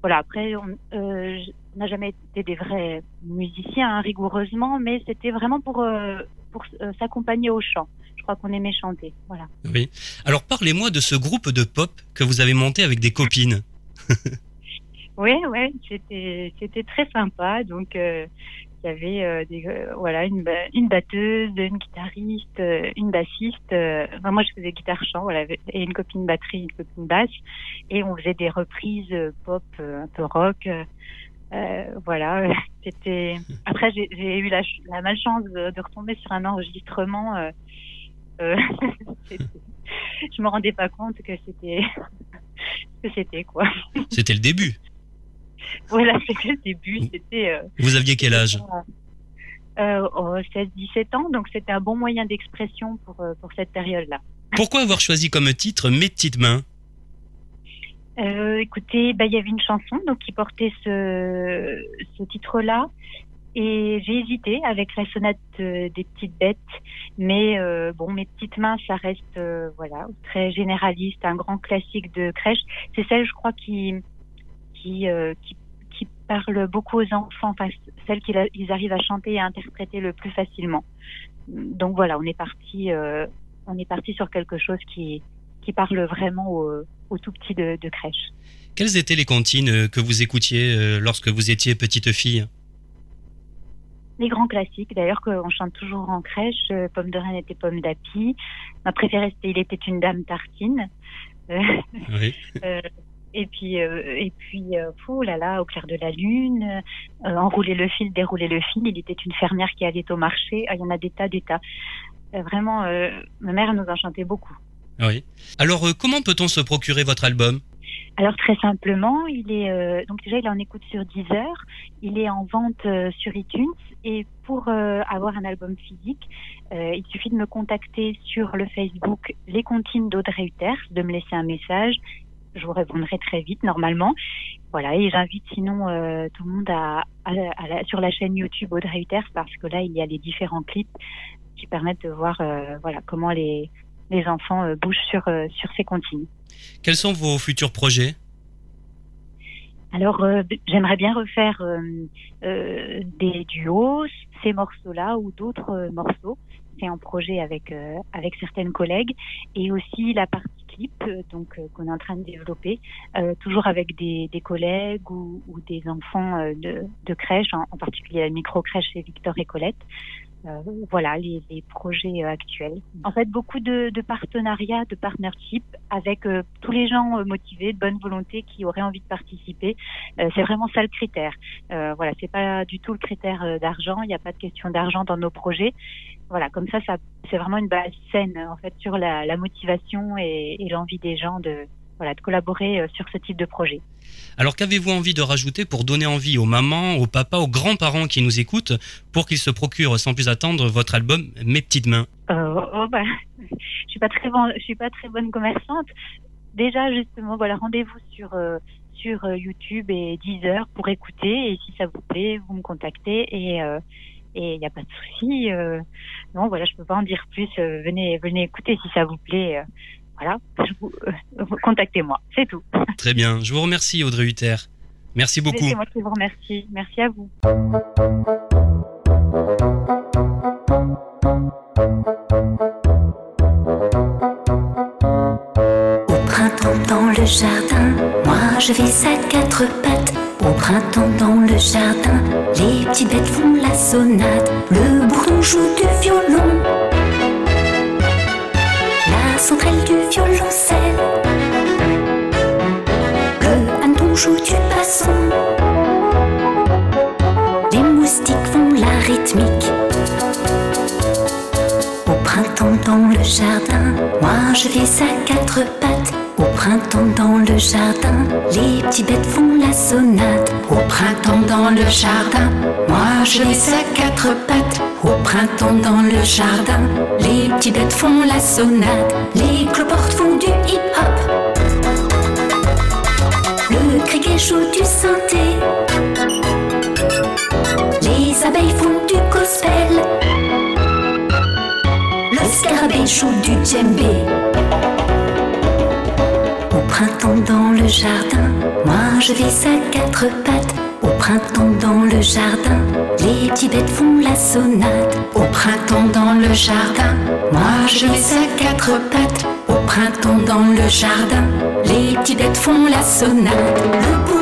voilà, après, on euh, n'a jamais été des vrais musiciens, hein, rigoureusement, mais c'était vraiment pour, euh, pour euh, s'accompagner au chant. Je crois qu'on aimait chanter. Voilà. Oui. Alors parlez-moi de ce groupe de pop que vous avez monté avec des copines. [LAUGHS] Oui, ouais, c'était très sympa. Donc, il y avait euh, euh, voilà une, une batteuse, une guitariste, euh, une bassiste. enfin, moi, je faisais guitare chant, voilà, et une copine batterie, une copine basse, et on faisait des reprises pop, un peu rock. voilà, [LAUGHS] c'était. Après, j'ai eu la, ch- la malchance de, retomber sur un enregistrement. Euh, euh, [LAUGHS] je me rendais pas compte que c'était [LAUGHS] que c'était quoi. C'était le début. [LAUGHS] Voilà, c'était le début. C'était. euh, Vous aviez quel âge? Euh, oh, 16-17 ans, donc c'était un bon moyen d'expression pour, euh, pour cette période-là. Pourquoi avoir choisi comme titre Mes petites mains? Euh, écoutez, bah, il y avait une chanson donc qui portait ce, ce titre-là. Et j'ai hésité avec la sonate euh, des petites bêtes, mais euh, bon, mes petites mains, ça reste euh, voilà très généraliste, un grand classique de crèche. C'est celle, je crois, qui qui euh, qui, qui parle beaucoup aux enfants, enfin, celle qu'ils arrivent à chanter et à interpréter le plus facilement. Donc voilà, on est parti, euh, on est parti sur quelque chose qui qui parle vraiment aux, aux tout petits de, de crèche. Quelles étaient les comptines euh, que vous écoutiez lorsque vous étiez petite fille? Les grands classiques, d'ailleurs, qu'on chante toujours en crèche. Pomme de reine était pomme d'api. Ma préférée, c'était Il était une dame tartine. Oui. [LAUGHS] euh, et puis, euh, et puis, euh, fou là là, au clair de la lune, euh, enrouler le fil, dérouler le fil. Il était une fermière qui allait au marché. Ah, il y en a des tas, des tas. Vraiment, ma mère nous en chantait beaucoup. Oui. Alors comment peut-on se procurer votre album? Alors très simplement, il est euh, donc déjà il est en écoute sur Deezer, il est en vente euh, sur iTunes et pour euh, avoir un album physique, il suffit de me contacter sur le Facebook Les Comptines d'Audrey Uters, de me laisser un message. Je vous répondrai très vite normalement. Voilà et j'invite sinon euh, tout le monde à, à, à la- sur la chaîne YouTube Audrey Uters parce que là il y a les différents clips qui permettent de voir euh, voilà comment les les enfants euh, bougent sur sur ces comptines. Quels sont vos futurs projets? Alors, euh, j'aimerais bien refaire euh, euh, des duos, ces morceaux-là ou d'autres morceaux. Un projet avec euh, avec certaines collègues et aussi la partie clip euh, donc euh, qu'on est en train de développer, toujours avec des, des collègues ou, des enfants de, crèche, en, en particulier la micro crèche chez Victor et Colette. Euh, voilà les, les projets euh, actuels. En fait, beaucoup de, de partenariats, de partnership avec euh, tous les gens euh, motivés, de bonne volonté qui auraient envie de participer. Euh, c'est vraiment ça le critère. Euh, voilà, c'est pas du tout le critère euh, d'argent. Il n'y a pas de question d'argent dans nos projets. Voilà, comme ça, ça c'est vraiment une base saine en fait sur la, la motivation et, et l'envie des gens de voilà de collaborer euh, sur ce type de projet. Alors qu'avez-vous envie de rajouter pour donner envie aux mamans, aux papas, aux grands-parents qui nous écoutent pour qu'ils se procurent sans plus attendre votre album Mes petites mains Euh, oh, bah, [LAUGHS] je suis pas très bon, je suis pas très bonne commerçante. Déjà justement, voilà, rendez-vous sur euh, sur YouTube et Deezer pour écouter et si ça vous plaît, vous me contactez et euh, et il n'y a pas de souci. non, voilà, je peux pas en dire plus. venez venez écouter si ça vous plaît. Voilà, euh, contactez-moi, c'est tout. Très bien, je vous remercie Audrey Hutter. Merci beaucoup. C'est moi qui vous remercie. Merci à vous. Au printemps dans le jardin, moi je vais à quatre pattes. Au printemps dans le jardin, les petites bêtes font la sonate. Le bourdon joue du violon. Sauterelle du violoncelle. Le hanneton joue du basson. Les moustiques font la rythmique. Au printemps dans le jardin, moi je vais à quatre pattes. Au printemps dans le jardin, les petites bêtes font la sonate. Au printemps dans le jardin, moi je vais à quatre pattes. Au printemps dans le jardin, les petites bêtes font la sonate. Les cloportes font du hip-hop. Le criquet joue du synthé. Les abeilles font du gospel. Le scarabée joue du djembé. Au printemps dans le jardin, moi je vais à quatre pattes. Au printemps dans le jardin, les petites bêtes font la sonate. Au printemps dans le jardin, moi je vais à quatre pattes. Au printemps dans le jardin, les petites bêtes font la sonate.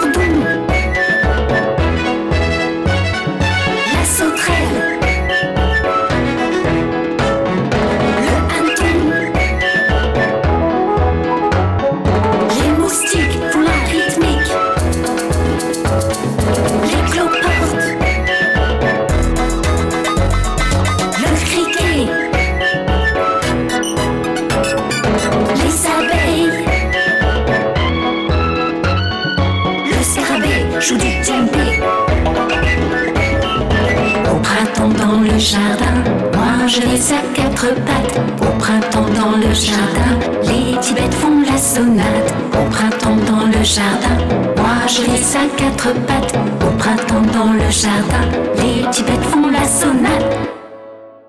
Vais à quatre pattes. Au printemps dans le jardin, les bêtes font la sonate. Au printemps dans le jardin, moi je vais à quatre pattes. Au printemps dans le jardin, les bêtes font la sonate.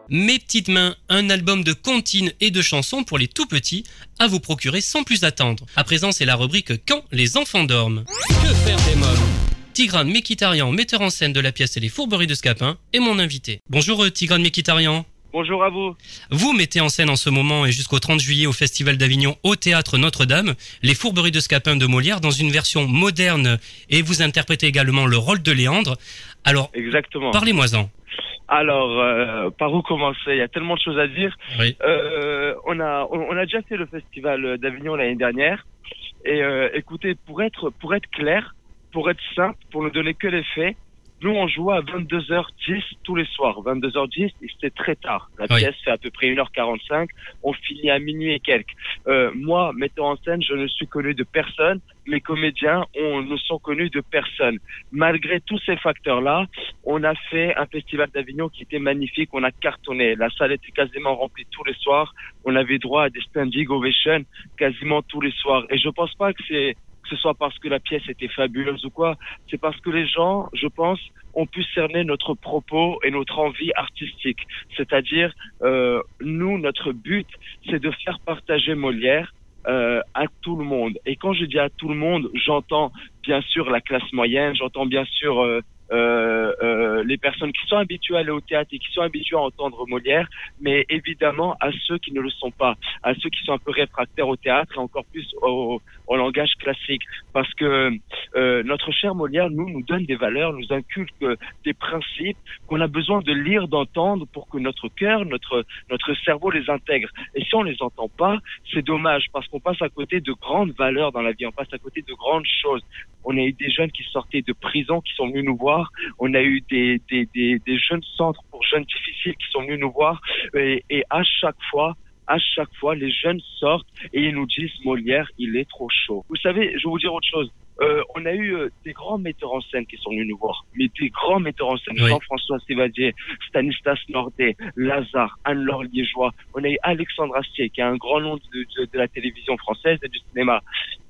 Mes petites mains, un album de comptines et de chansons pour les tout petits à vous procurer sans plus attendre. À présent, c'est la rubrique Quand les enfants dorment. Que faire des mômes? Tigrane Mekitarian, metteur en scène de la pièce et les fourberies de Scapin, est mon invité. Bonjour euh, Tigrane Mekitarian. Bonjour à vous. Vous mettez en scène en ce moment et jusqu'au 30 juillet au Festival d'Avignon au Théâtre Notre-Dame les fourberies de Scapin de Molière dans une version moderne et vous interprétez également le rôle de Léandre. Alors, Exactement. parlez-moi-en. Alors, euh, par où commencer? Il y a tellement de choses à dire. Oui. Euh, on a on, on a déjà fait le festival d'Avignon l'année dernière. Et euh, écoutez, pour être pour être clair, pour être simple, pour ne donner que les faits, Nous, on jouait à 22h10 tous les soirs. 22h10, et c'était très tard. La Oui. pièce fait à peu près 1h45. On finit à minuit et quelques. Euh, moi, metteur en scène, je ne suis connu de personne. Les comédiens, on ne sont connus de personne. Malgré tous ces facteurs-là, on a fait un festival d'Avignon qui était magnifique. On a cartonné. La salle était quasiment remplie tous les soirs. On avait droit à des standing ovations quasiment tous les soirs. Et je pense pas que c'est que ce soit parce que la pièce était fabuleuse ou quoi, c'est parce que les gens, je pense, ont pu cerner notre propos et notre envie artistique. C'est-à-dire, euh, nous, notre but, c'est de faire partager Molière euh, à tout le monde. Et quand je dis à tout le monde, j'entends bien sûr la classe moyenne, j'entends bien sûr euh, euh, euh, les personnes qui sont habituées à aller au théâtre et qui sont habituées à entendre Molière, mais évidemment à ceux qui ne le sont pas, à ceux qui sont un peu réfractaires au théâtre et encore plus au, au langage classique. Parce que euh, notre cher Molière, nous, nous donne des valeurs, nous inculque des principes qu'on a besoin de lire, d'entendre pour que notre cœur, notre, notre cerveau les intègre. Et si on les entend pas, c'est dommage parce qu'on passe à côté de grandes valeurs dans la vie, on passe à côté de grandes choses. On a eu des jeunes qui sortaient de prison, qui sont venus nous voir. On a eu des, des, des, des jeunes centres pour jeunes difficiles qui sont venus nous voir. Et, et à chaque fois, à chaque fois, les jeunes sortent et ils nous disent Molière, il est trop chaud. Vous savez, je vais vous dire autre chose. Euh, on a eu euh, des grands metteurs en scène qui sont venus nous voir, mais des grands metteurs en scène, Oui. Jean-François Sévadier, Stanislas Nordet, Lazare, Anne-Laure Liégeois. On a eu Alexandre Astier, qui est un grand nom de, de- de la télévision française et du cinéma.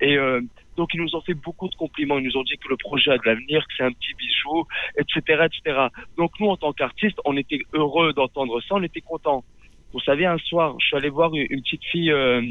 Et euh, donc ils nous ont fait beaucoup de compliments. Ils nous ont dit que le projet a de l'avenir, que c'est un petit bijou, etc., etc. Donc nous, en tant qu'artistes, on était heureux d'entendre ça, on était contents. Vous savez, un soir, je suis allé voir une petite fille euh,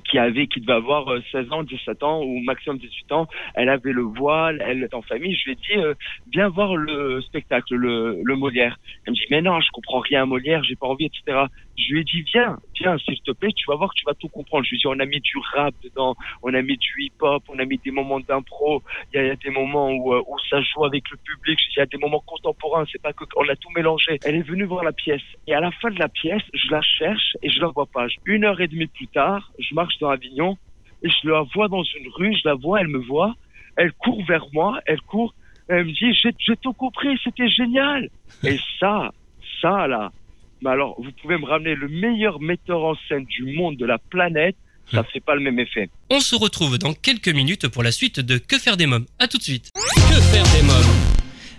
qui avait, qui devait avoir euh, 16 ans, 17 ans ou maximum 18 ans. Elle avait le voile, elle était en famille. Je lui ai dit, euh, viens voir le spectacle, le, le Molière. Elle me dit, mais non, je comprends rien à Molière, j'ai pas envie, etc. Je lui ai dit, viens, viens, s'il te plaît, tu vas voir que tu vas tout comprendre. Je lui ai dit, on a mis du rap dedans, on a mis du hip-hop, on a mis des moments d'impro. Il y, y a des moments où, euh, où ça joue avec le public. Il y a des moments contemporains, c'est pas que on a tout mélangé. Elle est venue voir la pièce. Et à la fin de la pièce, je la cherche et je la vois pas. Une heure et demie plus tard, je marche dans Avignon et je la vois dans une rue, je la vois, elle me voit, elle court vers moi, elle court, elle me dit, j'ai tout compris, c'était génial. Et ça, ça là, mais alors, vous pouvez me ramener le meilleur metteur en scène du monde, de la planète, ça fait pas le même effet. On se retrouve dans quelques minutes pour la suite de Que faire des mômes. À tout de suite. Que faire des mômes?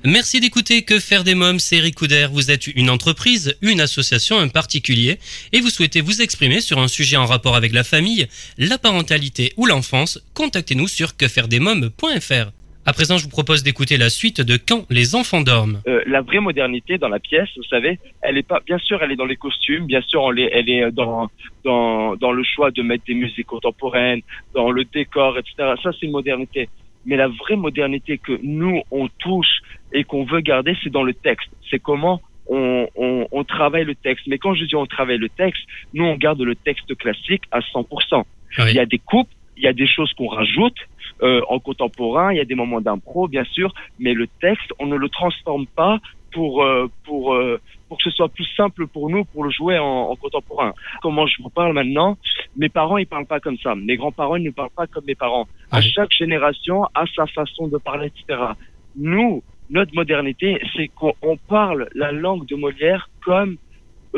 Merci d'écouter Que faire des mômes, c'est Eric Couder. Vous êtes une entreprise, une association, un particulier, et vous souhaitez vous exprimer sur un sujet en rapport avec la famille, la parentalité ou l'enfance. Contactez-nous sur quefairedesmômes.fr. À présent, je vous propose d'écouter la suite de Quand les enfants dorment. Euh, la vraie modernité dans la pièce, vous savez, elle est pas, bien sûr, elle est dans les costumes, bien sûr, elle est, elle est dans, dans, dans le choix de mettre des musiques contemporaines, dans le décor, etc. Ça, c'est une modernité. Mais la vraie modernité que nous, on touche et qu'on veut garder, c'est dans le texte. C'est comment on, on, on travaille le texte. Mais quand je dis on travaille le texte, nous, on garde le texte classique à 100%. Il y a des coupes, il y a des choses qu'on rajoute euh, en contemporain, il y a des moments d'impro, bien sûr, mais le texte, on ne le transforme pas pour euh, pour euh, pour que ce soit plus simple pour nous pour le jouer en, en contemporain. Comment je vous parle maintenant? Mes parents, ils parlent pas comme ça. Mes grands-parents, ils ne parlent pas comme mes parents. À chaque génération a sa façon de parler, etc. Nous, notre modernité, c'est qu'on on parle la langue de Molière comme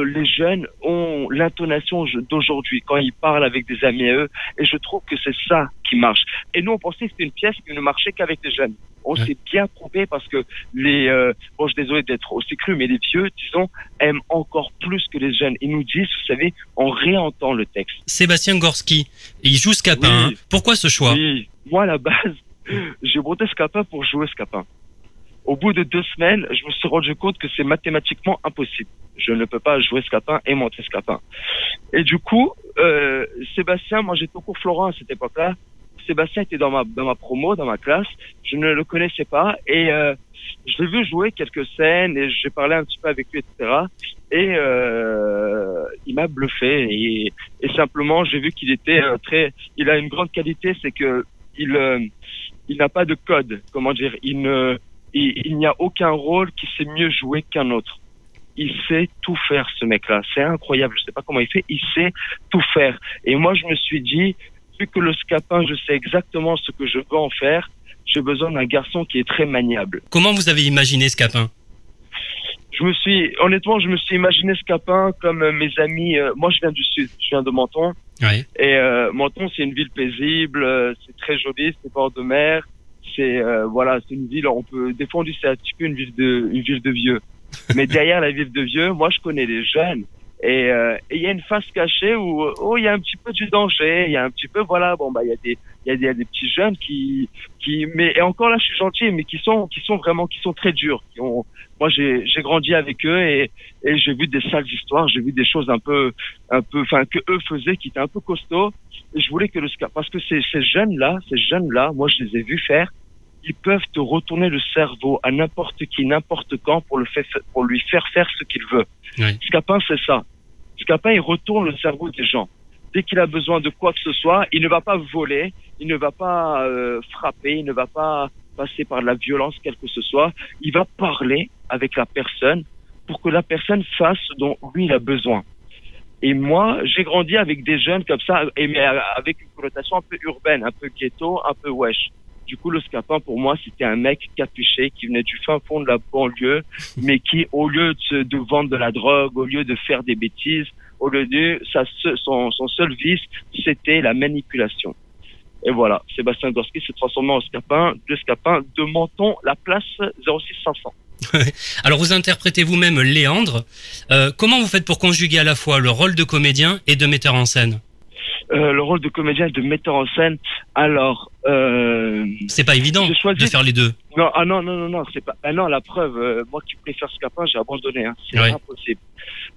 les jeunes ont l'intonation d'aujourd'hui quand ils parlent avec des amis à eux. Et je trouve que c'est ça qui marche. Et nous, on pensait que c'était une pièce qui ne marchait qu'avec les jeunes. On s'est bien trompé parce que les, euh, bon, je suis désolé d'être aussi cru, mais les vieux, disons, aiment encore plus que les jeunes. Ils nous disent, vous savez, on réentend le texte. Sébastien Gorski, il joue Scapin. Oui. hein. Pourquoi ce choix? Oui, moi à la base, [LAUGHS] j'ai monté Scapin pour jouer Scapin. Au bout de deux semaines, je me suis rendu compte que c'est mathématiquement impossible. Je ne peux pas jouer Scapin et monter Scapin. Et du coup, euh, Sébastien, moi j'étais au cours Florent à cette époque-là. Sébastien était dans ma dans ma promo, dans ma classe. Je ne le connaissais pas et euh, je l'ai vu jouer quelques scènes et j'ai parlé un petit peu avec lui, etc. Et euh, il m'a bluffé et, et simplement j'ai vu qu'il était euh, très. Il a une grande qualité, c'est que il euh, il n'a pas de code. Comment dire Il ne il, il n'y a aucun rôle qui sait mieux jouer qu'un autre. Il sait tout faire, ce mec-là. C'est incroyable. Je sais pas comment il fait. Il sait tout faire. Et moi, je me suis dit, vu que le scapin, je sais exactement ce que je veux en faire, j'ai besoin d'un garçon qui est très maniable. Comment vous avez imaginé Scapin? Je me suis, honnêtement, je me suis imaginé Scapin comme euh, mes amis. euh, moi, je viens du sud, je viens de Menton. Oui. Et euh, Menton, c'est une ville paisible, c'est très joli, c'est bord de mer. C'est euh, voilà, c'est une ville. On peut dit c'est un petit peu une ville de une ville de vieux. Mais derrière la ville de vieux, moi je connais les jeunes. Et euh, et il y a une face cachée où oh il y a un petit peu du danger, il y a un petit peu voilà bon bah il y a des il y y a des petits jeunes qui qui mais et encore là je suis gentil mais qui sont qui sont vraiment qui sont très durs. Moi j'ai j'ai grandi avec eux et et j'ai vu des sales histoires, j'ai vu des choses un peu un peu enfin que eux faisaient qui étaient un peu costauds et je voulais que le parce que ces ces jeunes là, ces jeunes là, moi je les ai vus faire ils peuvent te retourner le cerveau à n'importe qui, n'importe quand pour le faire, pour lui faire faire ce qu'il veut. Oui. Scapin, c'est ça. Scapin, il retourne le cerveau des gens. Dès qu'il a besoin de quoi que ce soit, il ne va pas voler, il ne va pas euh, frapper, il ne va pas passer par la violence, quelle que ce soit. Il va parler avec la personne pour que la personne fasse ce dont lui il a besoin. Et moi, j'ai grandi avec des jeunes comme ça, et mais avec une connotation un peu urbaine, un peu ghetto, un peu wesh. Du coup, le scapin, pour moi, c'était un mec capuché qui venait du fin fond de la banlieue, mais qui, au lieu de, vendre de la drogue, au lieu de faire des bêtises, au lieu de, sa, son seul vice, c'était la manipulation. Et voilà, Sébastien Gorski s'est transformé en scapin, de scapin de Menton, la place 06500. Alors vous interprétez vous-même Léandre. Euh, comment vous faites pour conjuguer à la fois le rôle de comédien et de metteur en scène? Euh, le rôle de comédien et de metteur en scène, alors... Euh, C'est pas évident choisi- de faire les deux. Non, ah non, non, non, non, c'est pas. Ah non, la preuve, euh, moi qui préfère Scapin, j'ai abandonné. Hein, c'est Ouais. impossible.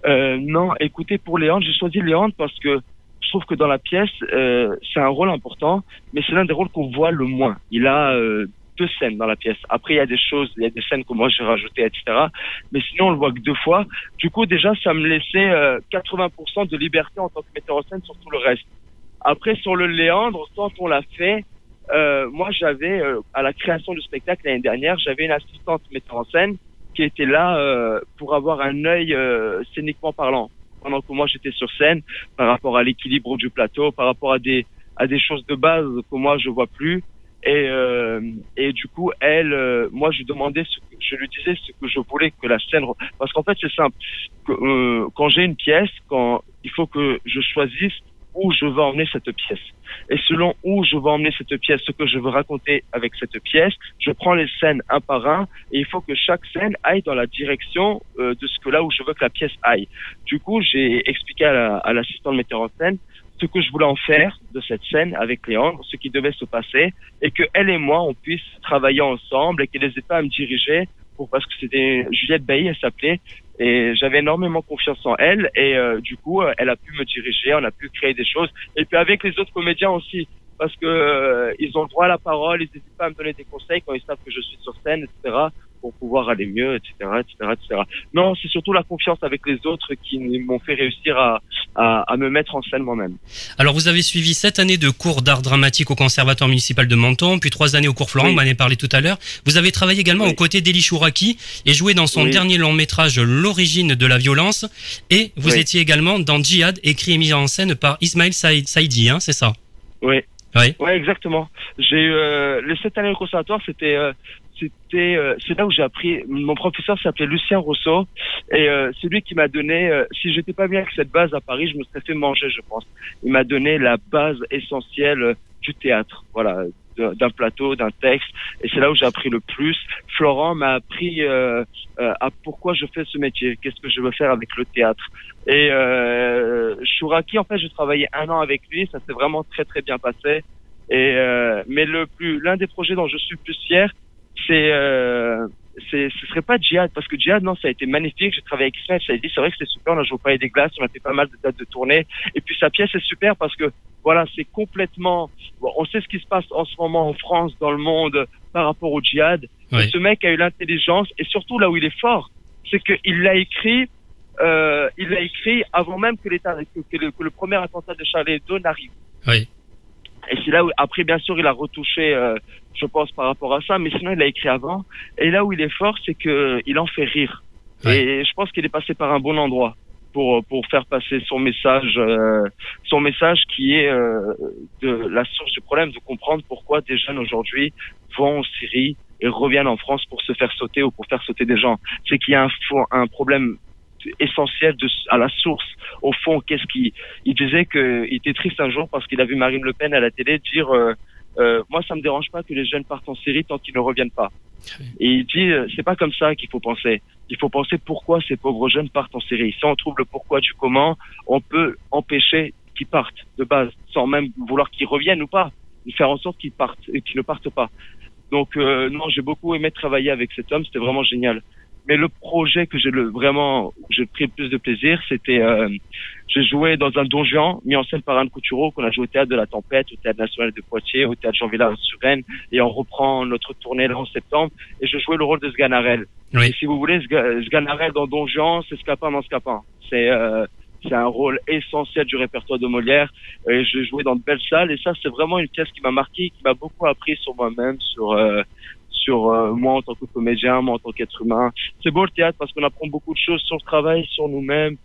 Euh, non, écoutez, pour Léandre, j'ai choisi Léandre parce que je trouve que dans la pièce, euh, c'est un rôle important, mais c'est l'un des rôles qu'on voit le moins. Il a euh, deux scènes dans la pièce. Après, il y a des choses, il y a des scènes que moi j'ai rajoutées, etc. Mais sinon, on le voit que deux fois. Du coup, déjà, ça me laissait euh, 80% de liberté en tant que metteur en scène sur tout le reste. Après, sur le Léandre, quand on l'a fait, euh, moi, j'avais, euh, à la création du spectacle l'année dernière, j'avais une assistante metteur en scène qui était là euh, pour avoir un œil euh, scéniquement parlant. Pendant que moi, j'étais sur scène, par rapport à l'équilibre du plateau, par rapport à des, à des choses de base que moi, je vois plus. Et, euh, et du coup, elle, euh, moi, je lui demandais, ce que, je lui disais ce que je voulais que la scène, parce qu'en fait, c'est simple. Que, quand j'ai une pièce, quand il faut que je choisisse où je veux emmener cette pièce. Et selon où je veux emmener cette pièce, ce que je veux raconter avec cette pièce, je prends les scènes un par un et il faut que chaque scène aille dans la direction euh, de ce que là où je veux que la pièce aille. Du coup, j'ai expliqué à la- à l'assistant de metteur en scène ce que je voulais en faire de cette scène avec Léandre, ce qui devait se passer, et que elle et moi, on puisse travailler ensemble et qu'elle n'hésite pas à me diriger pour, parce que c'était Juliette Bailly, elle s'appelait, et j'avais énormément confiance en elle, et euh, du coup, euh, elle a pu me diriger, on a pu créer des choses, et puis avec les autres comédiens aussi, parce que euh, ils ont le droit à la parole, ils n'hésitent pas à me donner des conseils quand ils savent que je suis sur scène, etc., pour pouvoir aller mieux, etc., etc., etc. Non, c'est surtout la confiance avec les autres qui m'ont fait réussir à, à, à me mettre en scène moi-même. Alors vous avez suivi sept années de cours d'art dramatique au Conservatoire municipal de Menton, puis trois années au cours Florent, Oui. vous m'en avez parlé tout à l'heure. Vous avez travaillé également aux côtés d'Eli Chouraki et joué dans son Oui. dernier long métrage L'origine de la violence. Et vous étiez également dans Djihad, écrit et mis en scène par Ismaël Saïd- Saïdi, hein, c'est ça? Oui. Oui. Ouais, exactement. J'ai eu euh, les sept années au conservatoire, c'était euh, c'était euh, c'est là où j'ai appris. Mon professeur s'appelait Lucien Rousseau et euh, c'est lui qui m'a donné. euh, si j'étais pas bien avec cette base à Paris, je me serais fait manger, je pense. Il m'a donné la base essentielle euh, du théâtre. Voilà d'un plateau, d'un texte, et c'est là où j'ai appris le plus. Florent m'a appris euh, euh, à pourquoi je fais ce métier, qu'est-ce que je veux faire avec le théâtre. Et euh, Chouraki, en fait, je travaillais un an avec lui, ça s'est vraiment très très bien passé. Et mais le plus, l'un des projets dont je suis plus fier, c'est euh, c'est ce serait pas Djihad parce que Djihad non ça a été magnifique j'ai travaillé avec Ismaël ça a dit c'est vrai que c'est super on a joué au Palais des Glaces on a fait pas mal de dates de tournée et puis sa pièce est super parce que voilà c'est complètement bon, on sait ce qui se passe en ce moment en France dans le monde par rapport au Djihad Oui. Et ce mec a eu l'intelligence et surtout là où il est fort c'est qu'il l'a écrit euh, il l'a écrit avant même que l'état que, que le, que le premier attentat de Charlie Hebdo n'arrive Oui. Et c'est là où, après, bien sûr, il a retouché, euh, je pense, par rapport à ça, mais sinon, il l'a écrit avant. Et là où il est fort, c'est que il en fait rire. Et je pense qu'il est passé par un bon endroit. pour pour faire passer son message, euh, son message qui est euh, de la source du problème, de comprendre pourquoi des jeunes aujourd'hui vont en Syrie et reviennent en France pour se faire sauter ou pour faire sauter des gens. C'est qu'il y a un, un problème essentiel de, à la source. Au fond, qu'est-ce qui il disait que il était triste un jour parce qu'il a vu Marine Le Pen à la télé dire euh, euh, moi ça me dérange pas que les jeunes partent en Syrie tant qu'ils ne reviennent pas. Et il dit euh, c'est pas comme ça qu'il faut penser. Il faut penser pourquoi ces pauvres jeunes partent en Syrie. Si on trouve le pourquoi du comment, on peut empêcher qu'ils partent de base sans même vouloir qu'ils reviennent ou pas, faire en sorte qu'ils partent et qu'ils ne partent pas. Donc non, j'ai beaucoup aimé travailler avec cet homme, c'était vraiment génial. Mais le projet que j'ai le vraiment j'ai pris le plus de plaisir, c'était euh, j'ai joué dans un donjon mis en scène par Anne Couturo qu'on a joué au théâtre de la Tempête, au théâtre national de Poitiers, au théâtre Jean Villard-sur-Rennes et on reprend notre tournée là en septembre et je jouais le rôle de Sganarelle. Et si vous voulez, Sga- Sganarelle dans Donjon, c'est Scapin dans Scapin. C'est euh, c'est un rôle essentiel du répertoire de Molière et je jouais dans de belles salles et ça c'est vraiment une pièce qui m'a marqué, qui m'a beaucoup appris sur moi-même, sur euh, sur euh, moi en tant que comédien, moi en tant qu'être humain. C'est beau le théâtre parce qu'on apprend beaucoup de choses sur le travail, sur nous-mêmes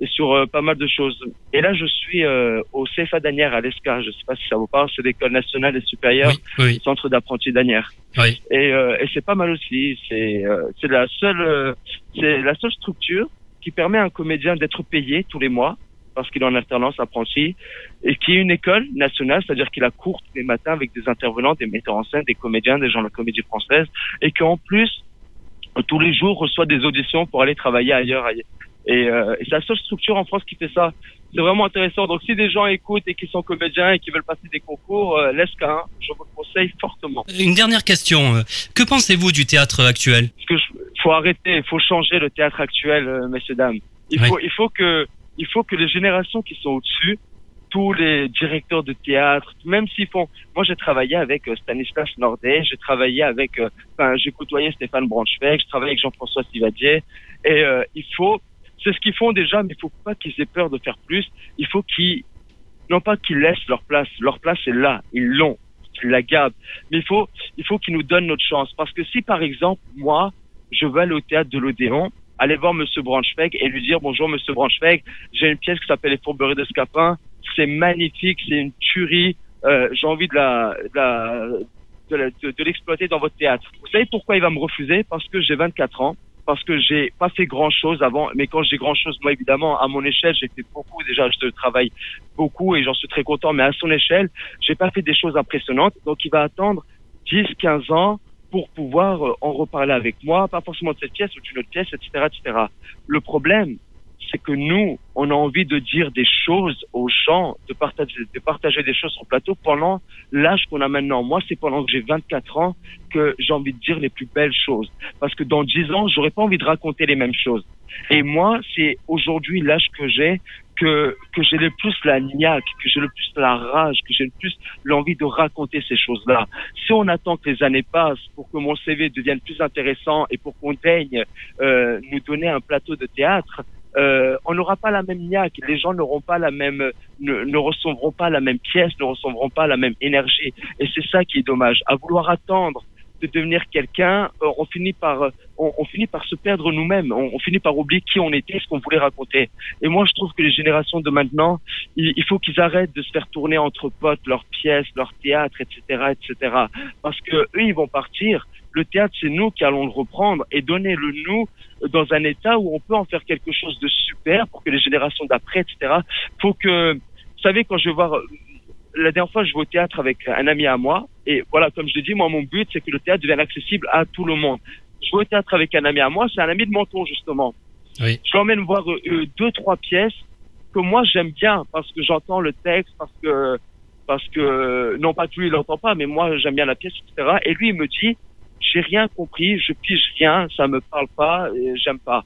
et sur euh, pas mal de choses. Et là, je suis euh, au CFA d'Anières à l'ESCA. Je sais pas si ça vous parle, c'est l'école nationale et supérieure, oui. centre d'apprentis d'Anières. Oui. Et, et c'est pas mal aussi. C'est c'est la seule c'est la seule structure qui permet à un comédien d'être payé tous les mois parce qu'il est en alternance apprenti et qui est une école nationale, c'est-à-dire qu'il a cours tous les matins avec des intervenants, des metteurs en scène, des comédiens, des gens de la comédie française et qu'en plus tous les jours reçoit des auditions pour aller travailler ailleurs. ailleurs. Et, euh, et c'est la seule structure en France qui fait ça. C'est vraiment intéressant. Donc si des gens écoutent et qui sont comédiens et qui veulent passer des concours, euh, l'ESCA, je vous le conseille fortement. Une dernière question. euh, Que pensez-vous du théâtre actuel? Parce que je- faut arrêter, il faut changer le théâtre actuel, euh, messieurs dames. Il Oui. faut, il faut que, il faut que les générations qui sont au-dessus, tous les directeurs de théâtre, même s'ils font, moi j'ai travaillé avec euh, Stanislas Nordet, j'ai travaillé avec, euh, enfin j'ai côtoyé Stéphane Branchweg, j'ai travaillé avec Jean-François Sivadier, et euh, il faut, c'est ce qu'ils font déjà, mais il faut pas qu'ils aient peur de faire plus. Il faut qu'ils, non pas qu'ils laissent leur place, leur place est là, ils l'ont, qu'ils la gardent. Mais il faut, il faut qu'ils nous donnent notre chance, parce que si par exemple moi, je veux aller au théâtre de l'Odéon, aller voir Monsieur Branchweg et lui dire bonjour Monsieur Branchweg, j'ai une pièce qui s'appelle Les Fourberies de Scapin, c'est magnifique, c'est une tuerie, euh, j'ai envie de la, de la, de l'exploiter dans votre théâtre. Vous savez pourquoi il va me refuser? Parce que j'ai 24 ans, parce que j'ai pas fait grand chose avant, mais quand j'ai grand chose, moi évidemment, à mon échelle, j'ai fait beaucoup. Déjà, je travaille beaucoup et j'en suis très content, mais à son échelle, j'ai pas fait des choses impressionnantes, donc il va attendre 10, 15 ans pour pouvoir euh, en reparler avec moi, pas forcément de cette pièce ou d'une autre pièce, etc., etc. Le problème, c'est que nous, on a envie de dire des choses aux gens, de partager, de partager des choses sur plateau pendant l'âge qu'on a maintenant. Moi, c'est pendant que j'ai 24 ans que j'ai envie de dire les plus belles choses. Parce que dans 10 ans, j'aurais pas envie de raconter les mêmes choses. Et moi, c'est aujourd'hui l'âge que j'ai que, que j'ai le plus la niaque, que j'ai le plus la rage, que j'ai le plus l'envie de raconter ces choses-là. Si on attend que les années passent pour que mon CV devienne plus intéressant et pour qu'on daigne euh, nous donner un plateau de théâtre, euh, on n'aura pas la même niaque. Les gens n'auront pas la même, ne, ne recevront pas la même pièce, ne recevront pas la même énergie. Et c'est ça qui est dommage. À vouloir attendre de devenir quelqu'un, euh, on finit par, euh, on, finit par se perdre nous-mêmes. On, finit par oublier qui on était, ce qu'on voulait raconter. Et moi, je trouve que les générations de maintenant, il, il faut qu'ils arrêtent de se faire tourner entre potes leurs pièces, leur théâtre, etc., etc. Parce que eux, ils vont partir. Le théâtre, c'est nous qui allons le reprendre et donner le nous dans un état où on peut en faire quelque chose de super pour que les générations d'après, etc. Faut que, vous savez, quand je vais voir la dernière fois, je vais au théâtre avec un ami à moi. Et voilà, comme je l'ai dit, moi, mon but, c'est que le théâtre devienne accessible à tout le monde. Je vais au théâtre avec un ami à moi. C'est un ami de Menton, justement. Oui. Je l'emmène voir euh, euh, deux, trois pièces que moi, j'aime bien parce que j'entends le texte, parce que, parce que, non pas que lui, il l'entend pas, mais moi, j'aime bien la pièce, etc. Et lui, il me dit, j'ai rien compris, je pige rien, ça me parle pas, j'aime pas.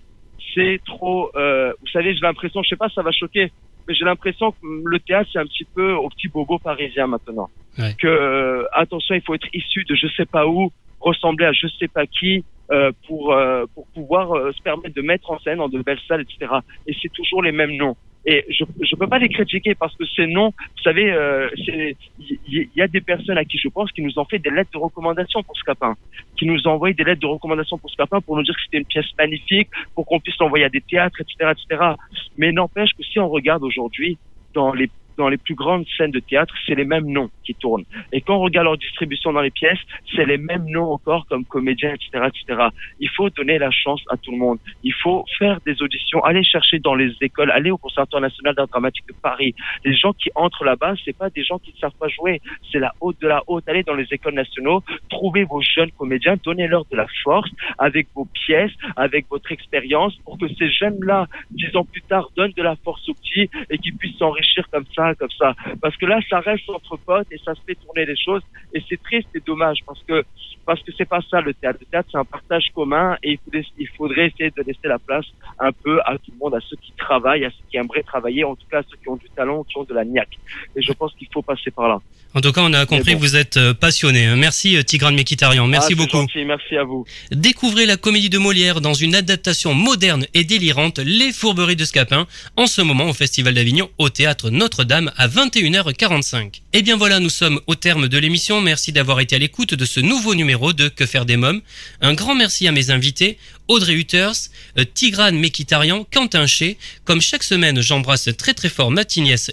C'est trop, euh, vous savez, j'ai l'impression, je sais pas, ça va choquer, mais j'ai l'impression que le théâtre, c'est un petit peu au petit bobo parisien maintenant. Ouais. Que, euh, attention, il faut être issu de je sais pas où, ressembler à je sais pas qui, euh, pour, euh, pour pouvoir euh, se permettre de mettre en scène dans de belles salles, etc. Et c'est toujours les mêmes noms. Et je je peux pas les critiquer parce que ces noms, vous savez, euh, c'est- il y, y a des personnes à qui je pense qui nous ont fait des lettres de recommandation pour Scapin, qui nous ont envoyé des lettres de recommandation pour Scapin pour nous dire que c'était une pièce magnifique, pour qu'on puisse l'envoyer à des théâtres, etc., etc. Mais n'empêche que si on regarde aujourd'hui dans les dans les plus grandes scènes de théâtre, c'est les mêmes noms qui tournent. Et quand on regarde leur distribution dans les pièces, c'est les mêmes noms encore comme comédiens, etc., etc. Il faut donner la chance à tout le monde. Il faut faire des auditions, aller chercher dans les écoles, aller au Conservatoire national d'art dramatique de Paris. Les gens qui entrent là-bas, c'est pas des gens qui ne savent pas jouer. C'est la haute de la haute. Allez dans les écoles nationaux, trouvez vos jeunes comédiens, donnez-leur de la force avec vos pièces, avec votre expérience, pour que ces jeunes-là, dix ans plus tard, donnent de la force aux petits et qu'ils puissent s'enrichir comme ça, comme ça. Parce que là, ça reste entre potes et ça se fait tourner les choses. Et c'est triste et dommage parce que parce que c'est pas ça le théâtre. Le théâtre, c'est un partage commun et il faudrait, il faudrait essayer de laisser la place un peu à tout le monde, à ceux qui travaillent, à ceux qui aimeraient travailler, en tout cas à ceux qui ont du talent, qui ont de la niaque. Et je pense qu'il faut passer par là. En tout cas, on a compris bon. que vous êtes euh, passionné. hein. Merci euh, Tigran Mekitarian, merci Ah, beaucoup. gentil, merci à vous. Découvrez la comédie de Molière dans une adaptation moderne et délirante, Les Fourberies de Scapin, en ce moment au Festival d'Avignon au théâtre Notre-Dame à 21h45. Et bien voilà, nous sommes au terme de l'émission. Merci d'avoir été à l'écoute de ce nouveau numéro de Que faire des mômes. Un grand merci à mes invités, Audrey Hutters, euh, Tigran Mekitarian, Quentin Ché. Comme chaque semaine, j'embrasse très très fort ma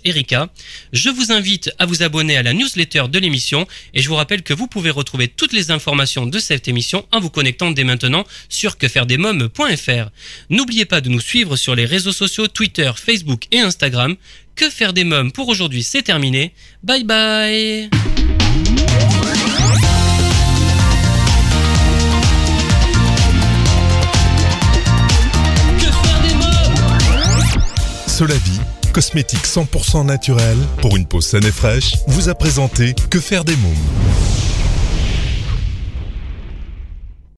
Erika. Je vous invite à vous abonner à la newsletter de l'émission et je vous rappelle que vous pouvez retrouver toutes les informations de cette émission en vous connectant dès maintenant sur quefairedesmoms.fr. N'oubliez pas de nous suivre sur les réseaux sociaux Twitter, Facebook et Instagram. Que faire des mômes pour aujourd'hui, c'est terminé. Bye bye Solavi, cosmétique 100% naturel pour une peau saine et fraîche, vous a présenté Que faire des mômes?